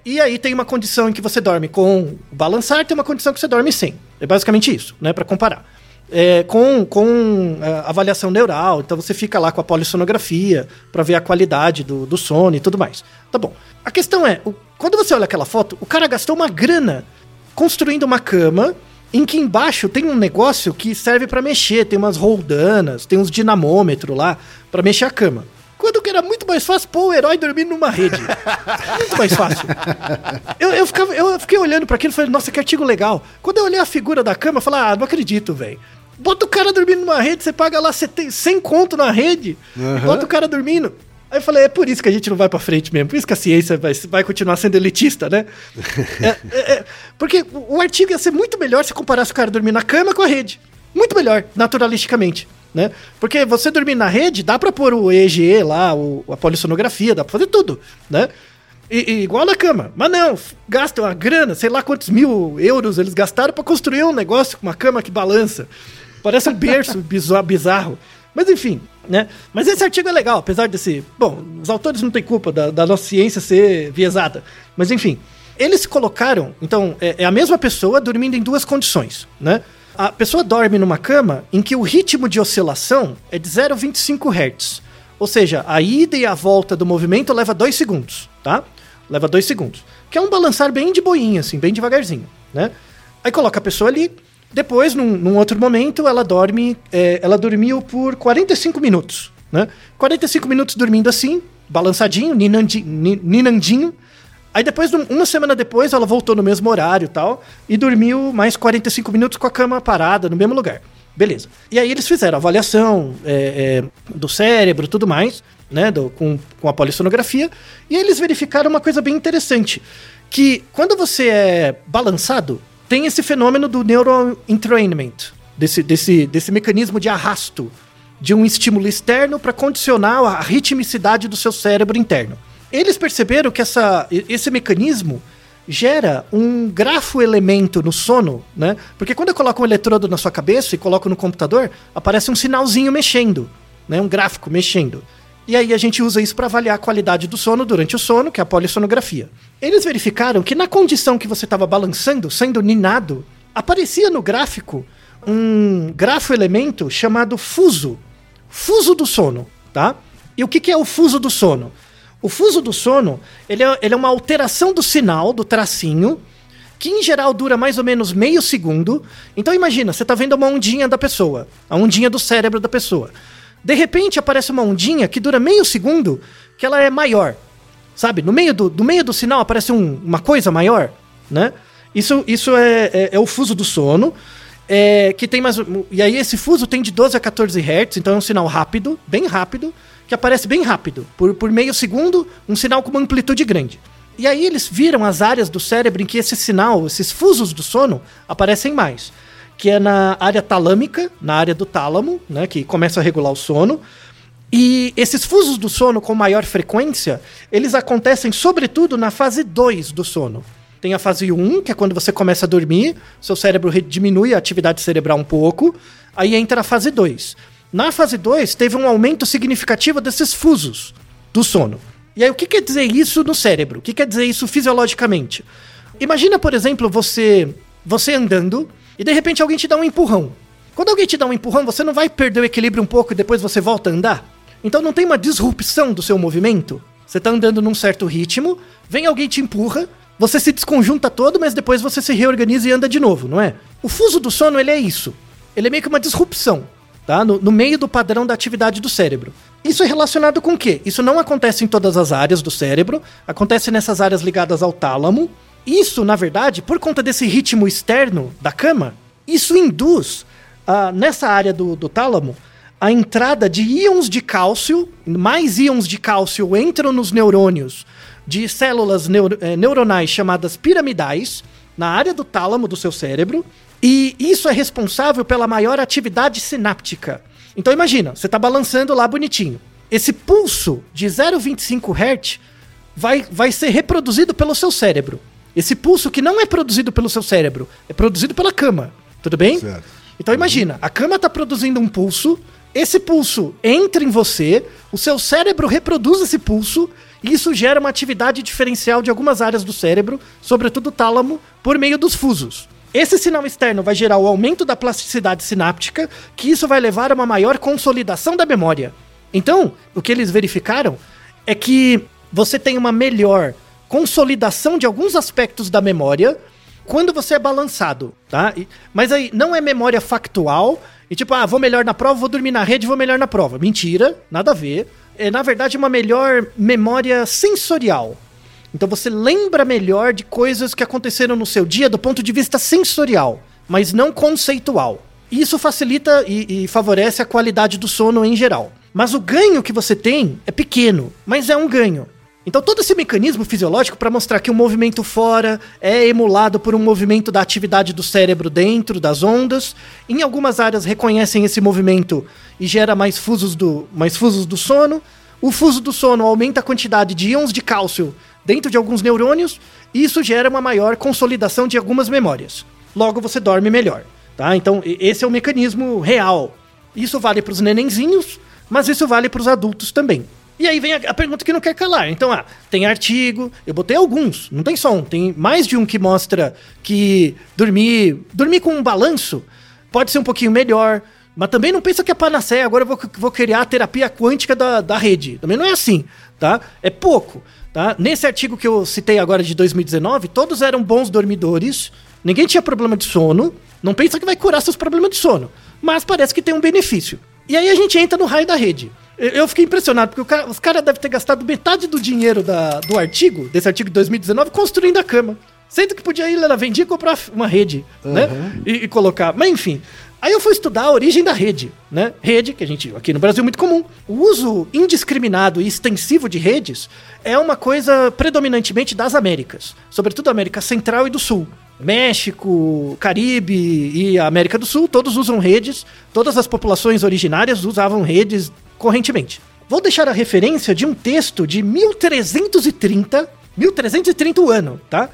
E aí tem uma condição em que você dorme com balançar, tem uma condição que você dorme sem. É basicamente isso, né? Pra comparar. É, com com é, avaliação neural, então você fica lá com a polissonografia pra ver a qualidade do, do sono e tudo mais. Tá bom. A questão é, o- quando você olha aquela foto, o cara gastou uma grana construindo uma cama em que embaixo tem um negócio que serve pra mexer, tem umas roldanas, tem uns dinamômetros lá pra mexer a cama. Quando que era muito mais fácil pôr o herói dormindo numa rede. muito mais fácil. Eu, eu, ficava, eu fiquei olhando pra aquilo e falei, nossa, que artigo legal. Quando eu olhei a figura da cama, eu falei, ah, não acredito, velho. Bota o cara dormindo numa rede, você paga lá 70 100 conto na rede, e bota o cara dormindo. Aí eu falei, é por isso que a gente não vai pra frente mesmo, por isso que a ciência vai, vai continuar sendo elitista, né? É, é, é, porque o artigo ia ser muito melhor se comparasse o cara dormir na cama com a rede. Muito melhor, naturalisticamente. Né? Porque você dormir na rede, dá pra pôr o EEG lá, o, a polissonografia, dá pra fazer tudo, né? E, e igual na cama. Mas não, gastam a grana, sei lá quantos mil euros eles gastaram pra construir um negócio com uma cama que balança. Parece um berço bizarro. Mas enfim, né? Mas esse artigo é legal, apesar desse. Bom, os autores não têm culpa da, da nossa ciência ser viesada. Mas enfim, eles colocaram. Então, é, é a mesma pessoa dormindo em duas condições, né? A pessoa dorme numa cama em que o ritmo de oscilação é de 0,25 Hz. Ou seja, a ida e a volta do movimento leva 2 segundos, tá? Leva 2 segundos. Que é um balançar bem de boinha, assim, bem devagarzinho, né? Aí coloca a pessoa ali. Depois, num, num outro momento, ela dorme. é, ela dormiu por 45 minutos, né? 45 minutos dormindo assim, balançadinho, ninandi- ni- ninandinho. Aí depois, uma semana depois, ela voltou no mesmo horário e tal, e dormiu mais 45 minutos com a cama parada no mesmo lugar. Beleza. E aí eles fizeram avaliação é, é, do cérebro tudo mais, né? do- com, com a polissonografia, e eles verificaram uma coisa bem interessante. Que quando você é balançado, tem esse fenômeno do neuroentrainment, desse, desse, desse mecanismo de arrasto de um estímulo externo para condicionar a ritmicidade do seu cérebro interno. Eles perceberam que essa, esse mecanismo gera um grafo elemento no sono, né? Porque quando eu coloco um eletrodo na sua cabeça e coloco no computador, aparece um sinalzinho mexendo, né? Um gráfico mexendo. E aí a gente usa isso para avaliar a qualidade do sono durante o sono, que é a polissonografia. Eles verificaram que na condição que você estava balançando, sendo ninado, aparecia no gráfico um grafo elemento chamado fuso. Fuso do sono, tá? E o que, que é o fuso do sono? O fuso do sono, ele é, ele é uma alteração do sinal, do tracinho, que em geral dura mais ou menos meio segundo. Então imagina, você está vendo uma ondinha da pessoa, a ondinha do cérebro da pessoa. De repente aparece uma ondinha que dura meio segundo, que ela é maior. Sabe? No meio do, do meio do sinal aparece um, uma coisa maior, né? Isso, isso é, é, é o fuso do sono. É, que tem mais. E aí esse fuso tem de 12 a 14 Hz, então é um sinal rápido, bem rápido que aparece bem rápido, por, por meio segundo, um sinal com uma amplitude grande. E aí eles viram as áreas do cérebro em que esse sinal, esses fusos do sono, aparecem mais. Que é na área talâmica, na área do tálamo, né, que começa a regular o sono. E esses fusos do sono com maior frequência, eles acontecem sobretudo na fase 2 do sono. Tem a fase 1, que é quando você começa a dormir, seu cérebro diminui a atividade cerebral um pouco, aí entra a fase 2. Na fase 2, teve um aumento significativo desses fusos do sono. E aí, o que quer dizer isso no cérebro? O que quer dizer isso fisiologicamente? Imagina, por exemplo, você, você andando e de repente alguém te dá um empurrão. Quando alguém te dá um empurrão, você não vai perder o equilíbrio um pouco e depois você volta a andar? Então não tem uma disrupção do seu movimento? Você está andando num certo ritmo, vem alguém te empurra, você se desconjunta todo, mas depois você se reorganiza e anda de novo, não é? O fuso do sono, ele é isso. Ele é meio que uma disrupção tá? No, no, meio do padrão da atividade do cérebro. Isso é relacionado com o quê? Isso não acontece em todas as áreas do cérebro, acontece nessas áreas ligadas ao tálamo. Isso, na verdade, por conta desse ritmo externo da cama, isso induz uh, nessa área do, do tálamo a entrada de íons de cálcio, mais íons de cálcio entram nos neurônios de células neuro, eh, neuronais chamadas piramidais, na área do tálamo do seu cérebro, e isso é responsável pela maior atividade sináptica. Então imagina, você está balançando lá bonitinho. Esse pulso de 0,25 Hz vai, vai ser reproduzido pelo seu cérebro. Esse pulso que não é produzido pelo seu cérebro, é produzido pela cama. Tudo bem? Certo. Então imagina, a cama está produzindo um pulso, esse pulso entra em você, o seu cérebro reproduz esse pulso, e isso gera uma atividade diferencial de algumas áreas do cérebro, sobretudo o tálamo, por meio dos fusos. Esse sinal externo vai gerar o aumento da plasticidade sináptica, que isso vai levar a uma maior consolidação da memória. Então, o que eles verificaram é que você tem uma melhor consolidação de alguns aspectos da memória quando você é balançado, tá? mas aí não é memória factual e tipo, ah, vou melhor na prova, vou dormir na rede, vou melhor na prova. Mentira, nada a ver. É na verdade uma melhor memória sensorial. Então você lembra melhor de coisas que aconteceram no seu dia do ponto de vista sensorial, mas não conceitual. Isso facilita e, e favorece a qualidade do sono em geral. Mas o ganho que você tem é pequeno, mas é um ganho. Então todo esse mecanismo fisiológico para mostrar que o movimento fora é emulado por um movimento da atividade do cérebro dentro das ondas, em algumas áreas reconhecem esse movimento e gera mais fusos do, mais fusos do sono. O fuso do sono aumenta a quantidade de íons de cálcio dentro de alguns neurônios, e isso gera uma maior consolidação de algumas memórias. Logo você dorme melhor, tá? Então esse é o mecanismo real. Isso vale para os nenenzinhos, mas isso vale para os adultos também. E aí vem a, a, pergunta que não quer calar. Então, ah, tem artigo, eu botei alguns, não tem só um, tem mais de um que mostra que dormir, dormir com um balanço pode ser um pouquinho melhor, mas também não pensa que é panaceia, agora eu vou, vou criar a terapia quântica da, da rede. Também não é assim, tá? É pouco. Tá? Nesse artigo que eu citei agora de 2019, todos eram bons dormidores, ninguém tinha problema de sono. Não pensa que vai curar seus problemas de sono, mas parece que tem um benefício. E aí a gente entra no raio da rede. Eu fiquei impressionado, porque cara, os caras devem ter gastado metade do dinheiro da, do artigo, desse artigo de 2019, construindo a cama. Sendo que podia ir lá na vendia e comprar uma rede, uhum. né? E, e, colocar. Mas enfim, Aí eu fui estudar a origem da rede, né? Rede, que a gente aqui no Brasil é muito comum. O uso indiscriminado e extensivo de redes é uma coisa predominantemente das Américas, sobretudo América Central e do Sul. México, Caribe e América do Sul, todos usam redes, todas as populações originárias usavam redes correntemente. Vou deixar a referência de um texto de 1330, 1330 o ano, tá?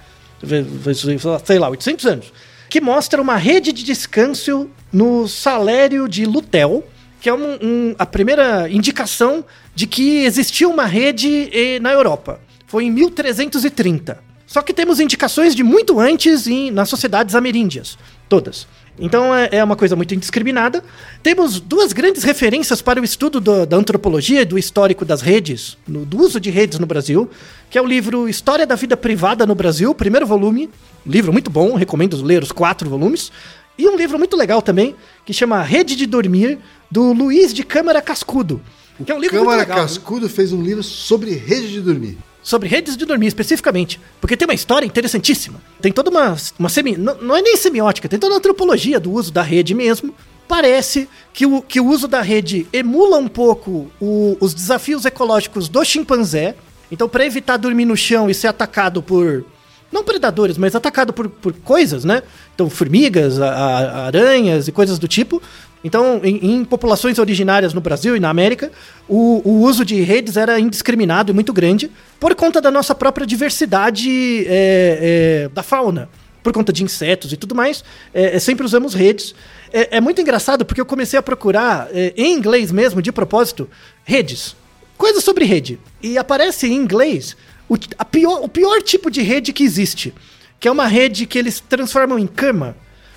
sei lá, 800 anos, que mostra uma rede de descanso no salério de Lutel, que é um, um, a primeira indicação de que existia uma rede na Europa. Foi em 1330. Só que temos indicações de muito antes em, nas sociedades ameríndias, todas. Então é, é, uma coisa muito indiscriminada. Temos duas grandes referências para o estudo do, da antropologia e do histórico das redes, no, do uso de redes no Brasil, que é o livro História da Vida Privada no Brasil, primeiro volume, livro muito bom, recomendo ler os quatro volumes, e um livro muito legal também, que chama Rede de Dormir, do Luiz de Câmara Cascudo. Que é um livro Câmara legal, Cascudo né? fez um livro sobre rede de dormir sobre redes de dormir especificamente, porque tem uma história interessantíssima. Tem toda uma, uma semi, não, não é nem semiótica, tem toda a antropologia do uso da rede mesmo. Parece que o, que o uso da rede emula um pouco o, os desafios ecológicos do chimpanzé. Então, para evitar dormir no chão e ser atacado por não predadores, mas atacado por, por coisas, né? Então, formigas, a, a, aranhas e coisas do tipo. Então, em, em, populações originárias no Brasil e na América, o, o, uso de redes era indiscriminado e muito grande por conta da nossa própria diversidade é, é, da fauna. Por conta de insetos e tudo mais, é, é sempre usamos redes. É, é, muito engraçado porque eu comecei a procurar, é, em inglês mesmo, de propósito, redes. Coisas sobre rede. E aparece em inglês o, pior, o pior tipo de rede que existe. Que é uma rede que eles transformam em cama.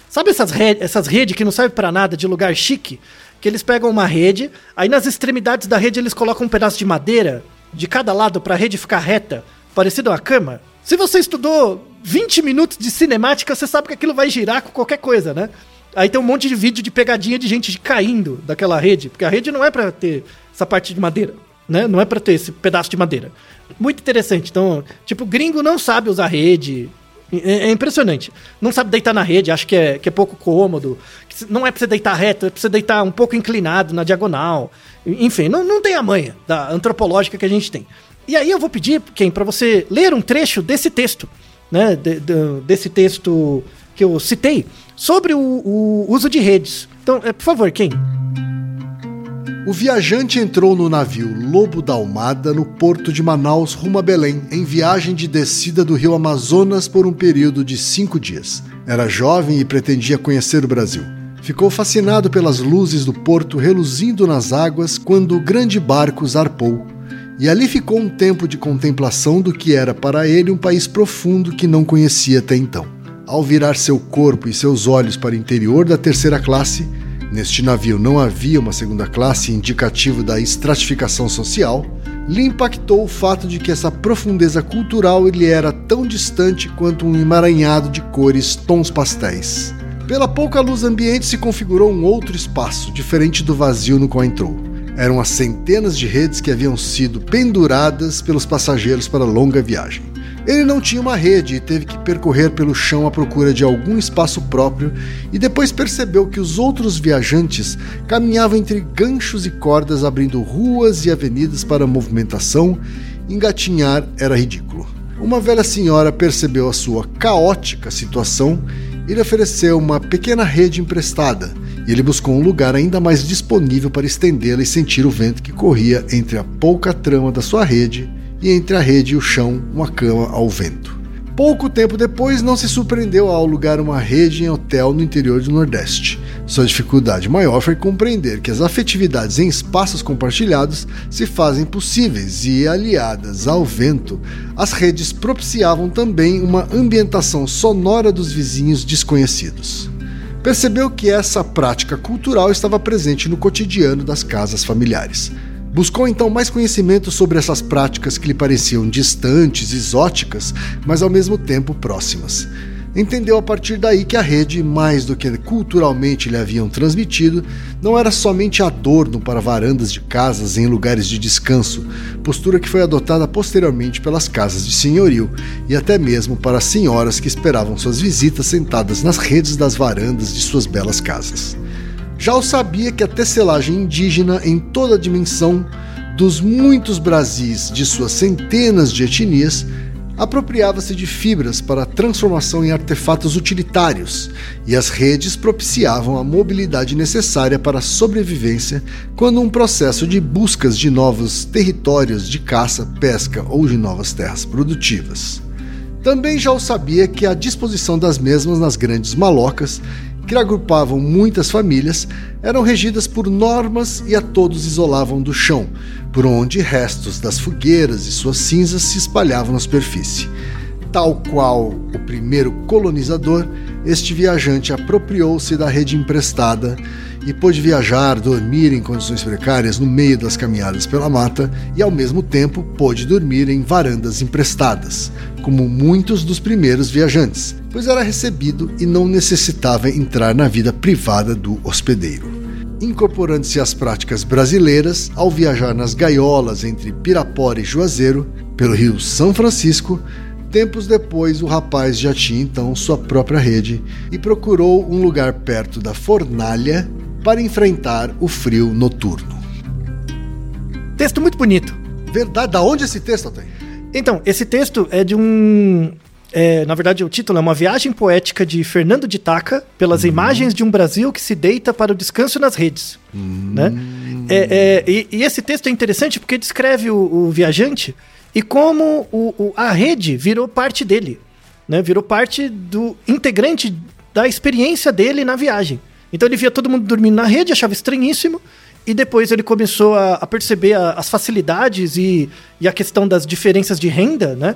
Sabe essas, redes, essas redes que não servem para nada, de lugar chique? Que eles pegam uma rede, aí nas extremidades da rede eles colocam um pedaço de madeira de cada lado para a rede ficar reta, parecido uma cama. Se você estudou 20 minutos de cinemática, você sabe que aquilo vai girar com qualquer coisa, né? Aí tem um monte de vídeo de pegadinha de gente caindo daquela rede, porque a rede não é para ter essa parte de madeira, né? Não é para ter esse pedaço de madeira. Muito interessante. Então, tipo, gringo não sabe usar rede, é, é, impressionante. Não sabe deitar na rede, acho que é, que é pouco cômodo. Não é pra você deitar reto, é pra você deitar um pouco inclinado na diagonal. Enfim, não, não tem a manha da antropológica que a gente tem. E aí eu vou pedir, quem, para você ler um trecho desse texto, né? De, de, desse texto que eu citei, sobre o, o uso de redes. Então, é, por favor, quem? O viajante entrou no navio Lobo da Almada no porto de Manaus rumo a Belém, em viagem de descida do rio Amazonas por um período de cinco dias. Era jovem e pretendia conhecer o Brasil. Ficou fascinado pelas luzes do porto reluzindo nas águas quando o grande barco zarpou. E ali ficou um tempo de contemplação do que era para ele um país profundo que não conhecia até então. Ao virar seu corpo e seus olhos para o interior da terceira classe, Neste navio não havia uma segunda classe indicativo da estratificação social, lhe impactou o fato de que essa profundeza cultural lhe era tão distante quanto um emaranhado de cores tons pastéis. Pela pouca luz ambiente se configurou um outro espaço, diferente do vazio no qual entrou. Eram as centenas de redes que haviam sido penduradas pelos passageiros para a longa viagem. Ele não tinha uma rede e teve que percorrer pelo chão à procura de algum espaço próprio e depois percebeu que os outros viajantes caminhavam entre ganchos e cordas abrindo ruas e avenidas para movimentação. Engatinhar era ridículo. Uma velha senhora percebeu a sua caótica situação e lhe ofereceu uma pequena rede emprestada, e ele buscou um lugar ainda mais disponível para estendê-la e sentir o vento que corria entre a pouca trama da sua rede e entre a rede e o chão, uma cama ao vento. Pouco tempo depois, não se surpreendeu ao alugar uma rede em hotel no interior do Nordeste. Sua dificuldade maior foi compreender que as afetividades em espaços compartilhados se fazem possíveis e, aliadas ao vento, as redes propiciavam também uma ambientação sonora dos vizinhos desconhecidos. Percebeu que essa prática cultural estava presente no cotidiano das casas familiares. Buscou então mais conhecimento sobre essas práticas que lhe pareciam distantes, exóticas, mas ao mesmo tempo próximas. Entendeu a partir daí que a rede, mais do que culturalmente lhe haviam transmitido, não era somente adorno para varandas de casas em lugares de descanso, postura que foi adotada posteriormente pelas casas de senhorio e até mesmo para as senhoras que esperavam suas visitas sentadas nas redes das varandas de suas belas casas. Já o sabia que a tecelagem indígena, em toda a dimensão dos muitos Brasis de suas centenas de etnias, apropriava-se de fibras para transformação em artefatos utilitários, e as redes propiciavam a mobilidade necessária para a sobrevivência quando um processo de buscas de novos territórios de caça, pesca ou de novas terras produtivas. Também já o sabia que a disposição das mesmas nas grandes malocas, que agrupavam muitas famílias, eram regidas por normas e a todos isolavam do chão, por onde restos das fogueiras e suas cinzas se espalhavam na superfície. Tal qual o primeiro colonizador, este viajante apropriou-se da rede emprestada e pôde viajar, dormir em condições precárias no meio das caminhadas pela mata e, ao mesmo tempo, pôde dormir em varandas emprestadas, como muitos dos primeiros viajantes, pois era recebido e não necessitava entrar na vida privada do hospedeiro. Incorporando-se às práticas brasileiras, ao viajar nas gaiolas entre Pirapora e Juazeiro, pelo rio São Francisco, Tempos depois, o rapaz já tinha então sua própria rede e procurou um lugar perto da fornalha para enfrentar o frio noturno. Texto muito bonito. Verdade, da onde esse texto tem? Então, esse texto é de um. É, na verdade, o título é uma viagem poética de Fernando de Taca pelas hum. imagens de um Brasil que se deita para o descanso nas redes. Hum. Né? É, é, e, e, esse texto é interessante porque descreve o, o viajante e como o, o, a rede virou parte dele. Né? Virou parte do integrante da experiência dele na viagem. Então ele via todo mundo dormindo na rede, achava estranhíssimo. E depois ele começou a, a perceber a, as facilidades e, e, a questão das diferenças de renda, né?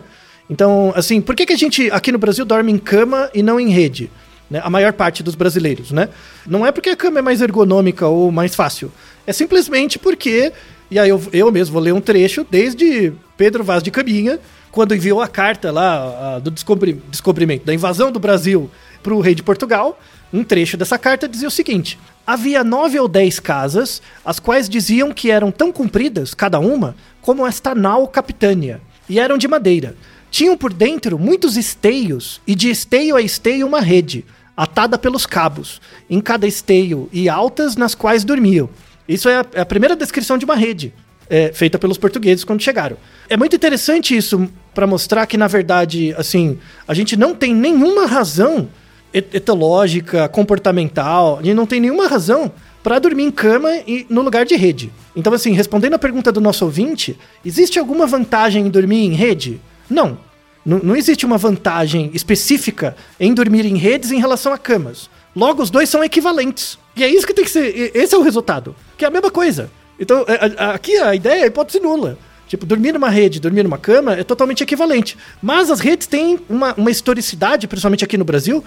Então, assim, por que, que a gente aqui no Brasil dorme em cama e não em rede? Né? A maior parte dos brasileiros, né? Não é porque a cama é mais ergonômica ou mais fácil. É simplesmente porque. E aí eu, eu mesmo vou ler um trecho desde Pedro Vaz de Caminha, quando enviou a carta lá a, do descobri, descobrimento da invasão do Brasil para o rei de Portugal. Um trecho dessa carta dizia o seguinte: havia nove ou dez casas, as quais diziam que eram tão compridas, cada uma, como esta nau capitânia, e eram de madeira. Tinham por dentro muitos esteios, e de esteio a esteio uma rede, atada pelos cabos, em cada esteio, e altas nas quais dormiam. Isso é a, é primeira descrição de uma rede, é, feita pelos portugueses quando chegaram. É muito interessante isso para mostrar que, na verdade, assim, a gente não tem nenhuma razão etológica, comportamental, gente não tem nenhuma razão para dormir em cama e no lugar de rede. Então, assim, respondendo a pergunta do nosso ouvinte, existe alguma vantagem em dormir em rede? Não. N não existe uma vantagem específica em dormir em redes em relação a camas. Logo, os dois são equivalentes. E é isso que tem que ser. Esse é o resultado. Que é a mesma coisa. Então, é, aqui a ideia é a hipótese nula. Tipo, dormir numa rede, dormir numa cama é totalmente equivalente. Mas as redes têm uma, uma historicidade, principalmente aqui no Brasil,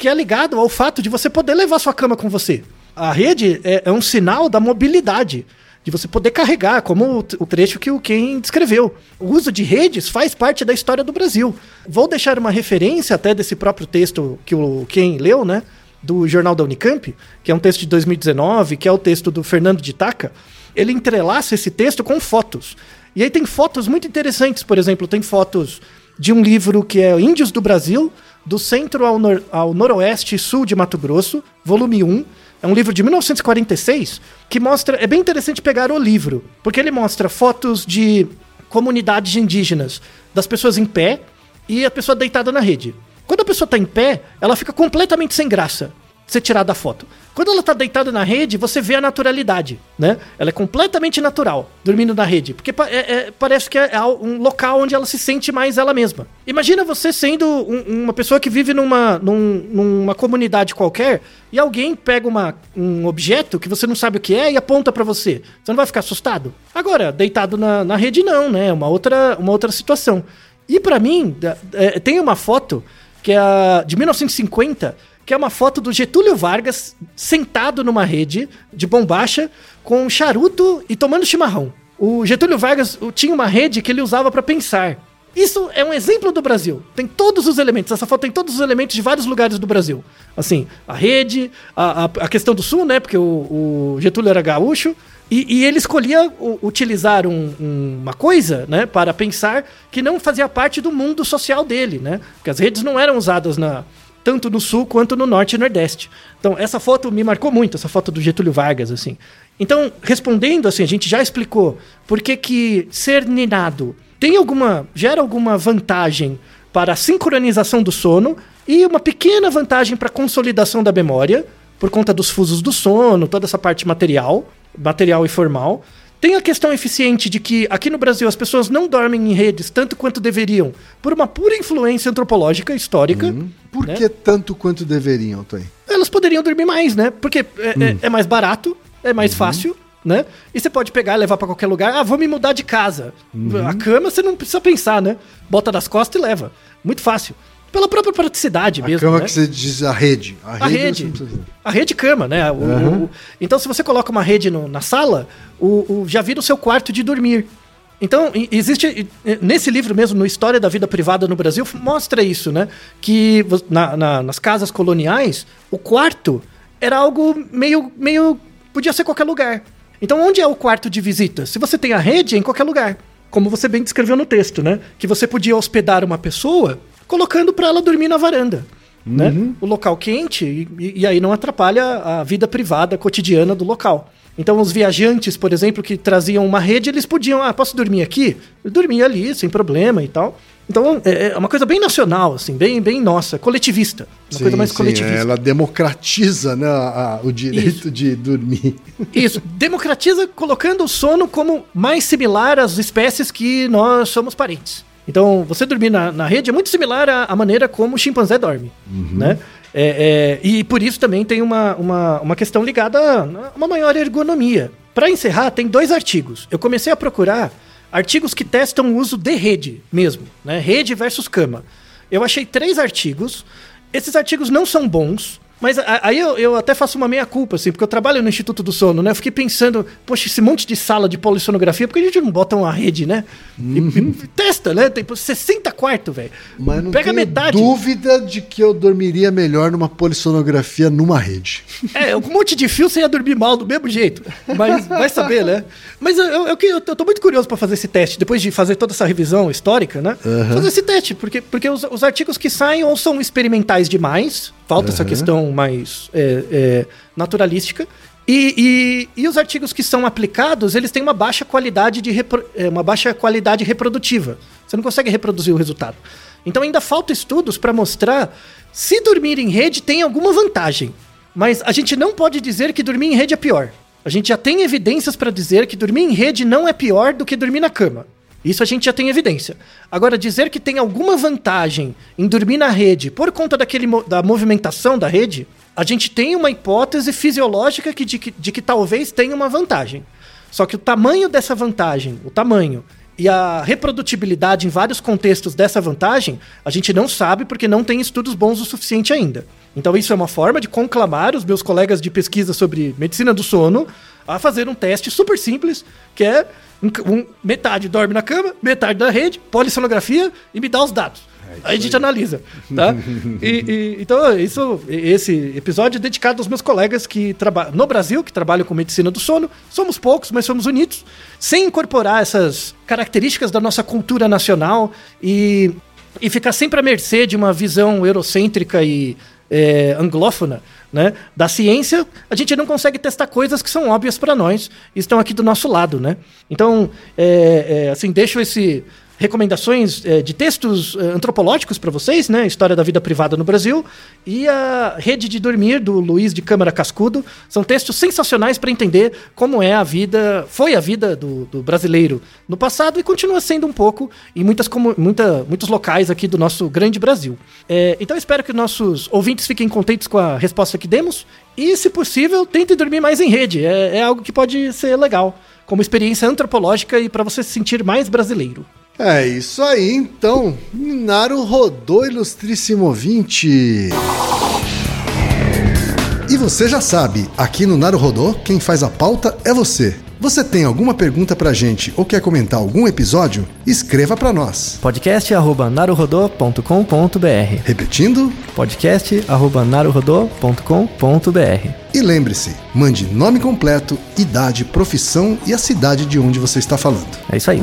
que é ligado ao fato de você poder levar sua cama com você. A rede é, é um sinal da mobilidade de você poder carregar, como o trecho que o Ken descreveu. O uso de redes faz parte da história do Brasil. Vou deixar uma referência até desse próprio texto que o Ken leu, né? Do Jornal da Unicamp, que é um texto de 2019, que é o texto do Fernando de Taca. Ele entrelaça esse texto com fotos. E aí tem fotos muito interessantes, por exemplo, tem fotos de um livro que é Índios do Brasil, do centro ao, nor ao noroeste e sul de Mato Grosso, volume 1. É um livro de 1946 que mostra. É bem interessante pegar o livro, porque ele mostra fotos de comunidades indígenas, das pessoas em pé e a pessoa deitada na rede. Quando a pessoa está em pé, ela fica completamente sem graça ser tirada da foto. Quando ela tá deitada na rede, você vê a naturalidade, né? Ela é completamente natural, dormindo na rede. Porque é, é, parece que é um local onde ela se sente mais ela mesma. Imagina você sendo um, uma pessoa que vive numa, num, numa comunidade qualquer e alguém pega uma, um objeto que você não sabe o que é e aponta para você. Você não vai ficar assustado? Agora, deitado na, na rede, não, né? Uma outra, uma outra situação. E para mim, é, tem uma foto que é de 1950 que é uma foto do Getúlio Vargas sentado numa rede de bombacha com um charuto e tomando chimarrão. O Getúlio Vargas tinha uma rede que ele usava para pensar. Isso é um exemplo do Brasil. Tem todos os elementos. Essa foto tem todos os elementos de vários lugares do Brasil. Assim, a rede, a, a, a questão do sul, né? Porque o, o Getúlio era gaúcho. E, e ele escolhia utilizar um, um, uma coisa, né? Para pensar que não fazia parte do mundo social dele, né? Porque as redes não eram usadas na, tanto no sul quanto no norte e nordeste. Então, essa foto me marcou muito, essa foto do Getúlio Vargas, assim. Então, respondendo assim, a gente já explicou por que, que ser ninado tem alguma. gera alguma vantagem para a sincronização do sono e uma pequena vantagem para a consolidação da memória, por conta dos fusos do sono, toda essa parte material, material e formal. Tem a questão eficiente de que aqui no Brasil as pessoas não dormem em redes tanto quanto deveriam, por uma pura influência antropológica histórica. Hum. Por né? que tanto quanto deveriam, Toy? Elas poderiam dormir mais, né? Porque é, é- é mais barato, é mais fácil. Né? E você pode pegar e levar pra qualquer lugar. Ah, vou me mudar de casa. A cama você não precisa pensar, né? Bota nas costas e leva. Muito fácil. Pela própria praticidade A mesmo. cama né? que você diz a rede. A rede. A rede. precisa- A rede cama, né? O- o- o- então, se você coloca uma rede no- na sala, o, já vira o seu quarto de dormir. Então, existe. Nesse livro mesmo, no História da Vida Privada no Brasil, mostra isso, né? Que na- na- nas casas coloniais, o quarto era algo meio, meio. Podia ser qualquer lugar. Então, onde é o quarto de visita? Se você tem a rede, é em qualquer lugar. Como você bem descreveu no texto, né? Que você podia hospedar uma pessoa colocando para ela dormir na varanda. Né? O local quente, e, e aí não atrapalha a vida privada cotidiana do local. Então, os viajantes, por exemplo, que traziam uma rede, eles podiam, ah, posso dormir aqui? Eu dormia ali, sem problema e tal. Então, é é uma coisa bem nacional, assim, bem, bem nossa, coletivista. Uma Sim, coisa mais sim, coletivista. Ela democratiza né, a- a- o direito de dormir. Isso, democratiza colocando o sono como mais similar às espécies que nós somos parentes. Então, você dormir na, na rede é muito similar à, à maneira como o chimpanzé dorme, né? É, é, e por isso também tem uma, uma, uma questão ligada a uma maior ergonomia. Para encerrar, tem dois artigos. Eu comecei a procurar artigos que testam o uso de rede mesmo, né? Rede versus cama. Eu achei três artigos. Esses artigos não são bons, mas aí eu, eu até faço uma meia-culpa, assim, porque eu trabalho no Instituto do Sono, né? Eu fiquei pensando, poxa, esse monte de sala de polissonografia, por que a gente não bota uma rede, né? E, e testa, né? Tem pô, 60 quartos, velho. Mas não Pega tenho metade. dúvida de que eu dormiria melhor numa polissonografia numa rede. É, um monte de fio você ia dormir mal do mesmo jeito. Mas vai saber, né? Mas eu, eu, eu, que- eu tô muito curioso pra fazer esse teste, depois de fazer toda essa revisão histórica, né? Fazer esse teste, porque, porque os, os artigos que saem ou são experimentais demais, falta essa questão mais é, é, naturalística. E, e, e os artigos que são aplicados, eles têm uma baixa qualidade de repro- é, uma baixa qualidade reprodutiva. Você não consegue reproduzir o resultado. Então ainda falta estudos para mostrar se dormir em rede tem alguma vantagem. Mas a gente não pode dizer que dormir em rede é pior. A gente já tem evidências para dizer que dormir em rede não é pior do que dormir na cama. Isso a gente já tem evidência. Agora, dizer que tem alguma vantagem em dormir na rede por conta daquele, da movimentação da rede, a gente tem uma hipótese fisiológica que, de, que, de que talvez tenha uma vantagem. Só que o tamanho dessa vantagem, o tamanho e a reprodutibilidade em vários contextos dessa vantagem, a gente não sabe porque não tem estudos bons o suficiente ainda. Então isso é uma forma de conclamar os meus colegas de pesquisa sobre medicina do sono a fazer um teste super simples, que é um, um- metade dorme na cama, metade na rede, polissonografia e me dá os dados. Aí a gente analisa, tá? E, e- então, isso, esse episódio é dedicado aos meus colegas que trabalham no Brasil, que trabalham com medicina do sono. Somos poucos, mas somos unidos, sem incorporar essas características da nossa cultura nacional e, e ficar sempre à mercê de uma visão eurocêntrica e é, anglófona, né? Da ciência, a gente não consegue testar coisas que são óbvias para nós e estão aqui do nosso lado, né? Então, é, é, assim, deixo esse recomendações é, de textos é, antropológicos para vocês, né? História da vida privada no Brasil e a Rede de Dormir do Luiz de Câmara Cascudo. São textos sensacionais para entender como é a vida, foi a vida do, do brasileiro no passado e continua sendo um pouco em muitas, comu- muita, muitos locais aqui do nosso grande Brasil. É, então espero que nossos ouvintes fiquem contentes com a resposta que demos e, se possível, tentem dormir mais em rede. É, é algo que pode ser legal como experiência antropológica e para você se sentir mais brasileiro. É isso aí, então. Minaro rodou, ilustríssimo ouvinte. E você já sabe, aqui no Naro Rodô, quem faz a pauta é você. Você tem alguma pergunta pra gente ou quer comentar algum episódio? Escreva pra nós. podcast@naruhodô.com.br Repetindo, podcast@naruhodô.com.br e lembre-se, mande nome completo, idade, profissão e a cidade de onde você está falando. É isso aí.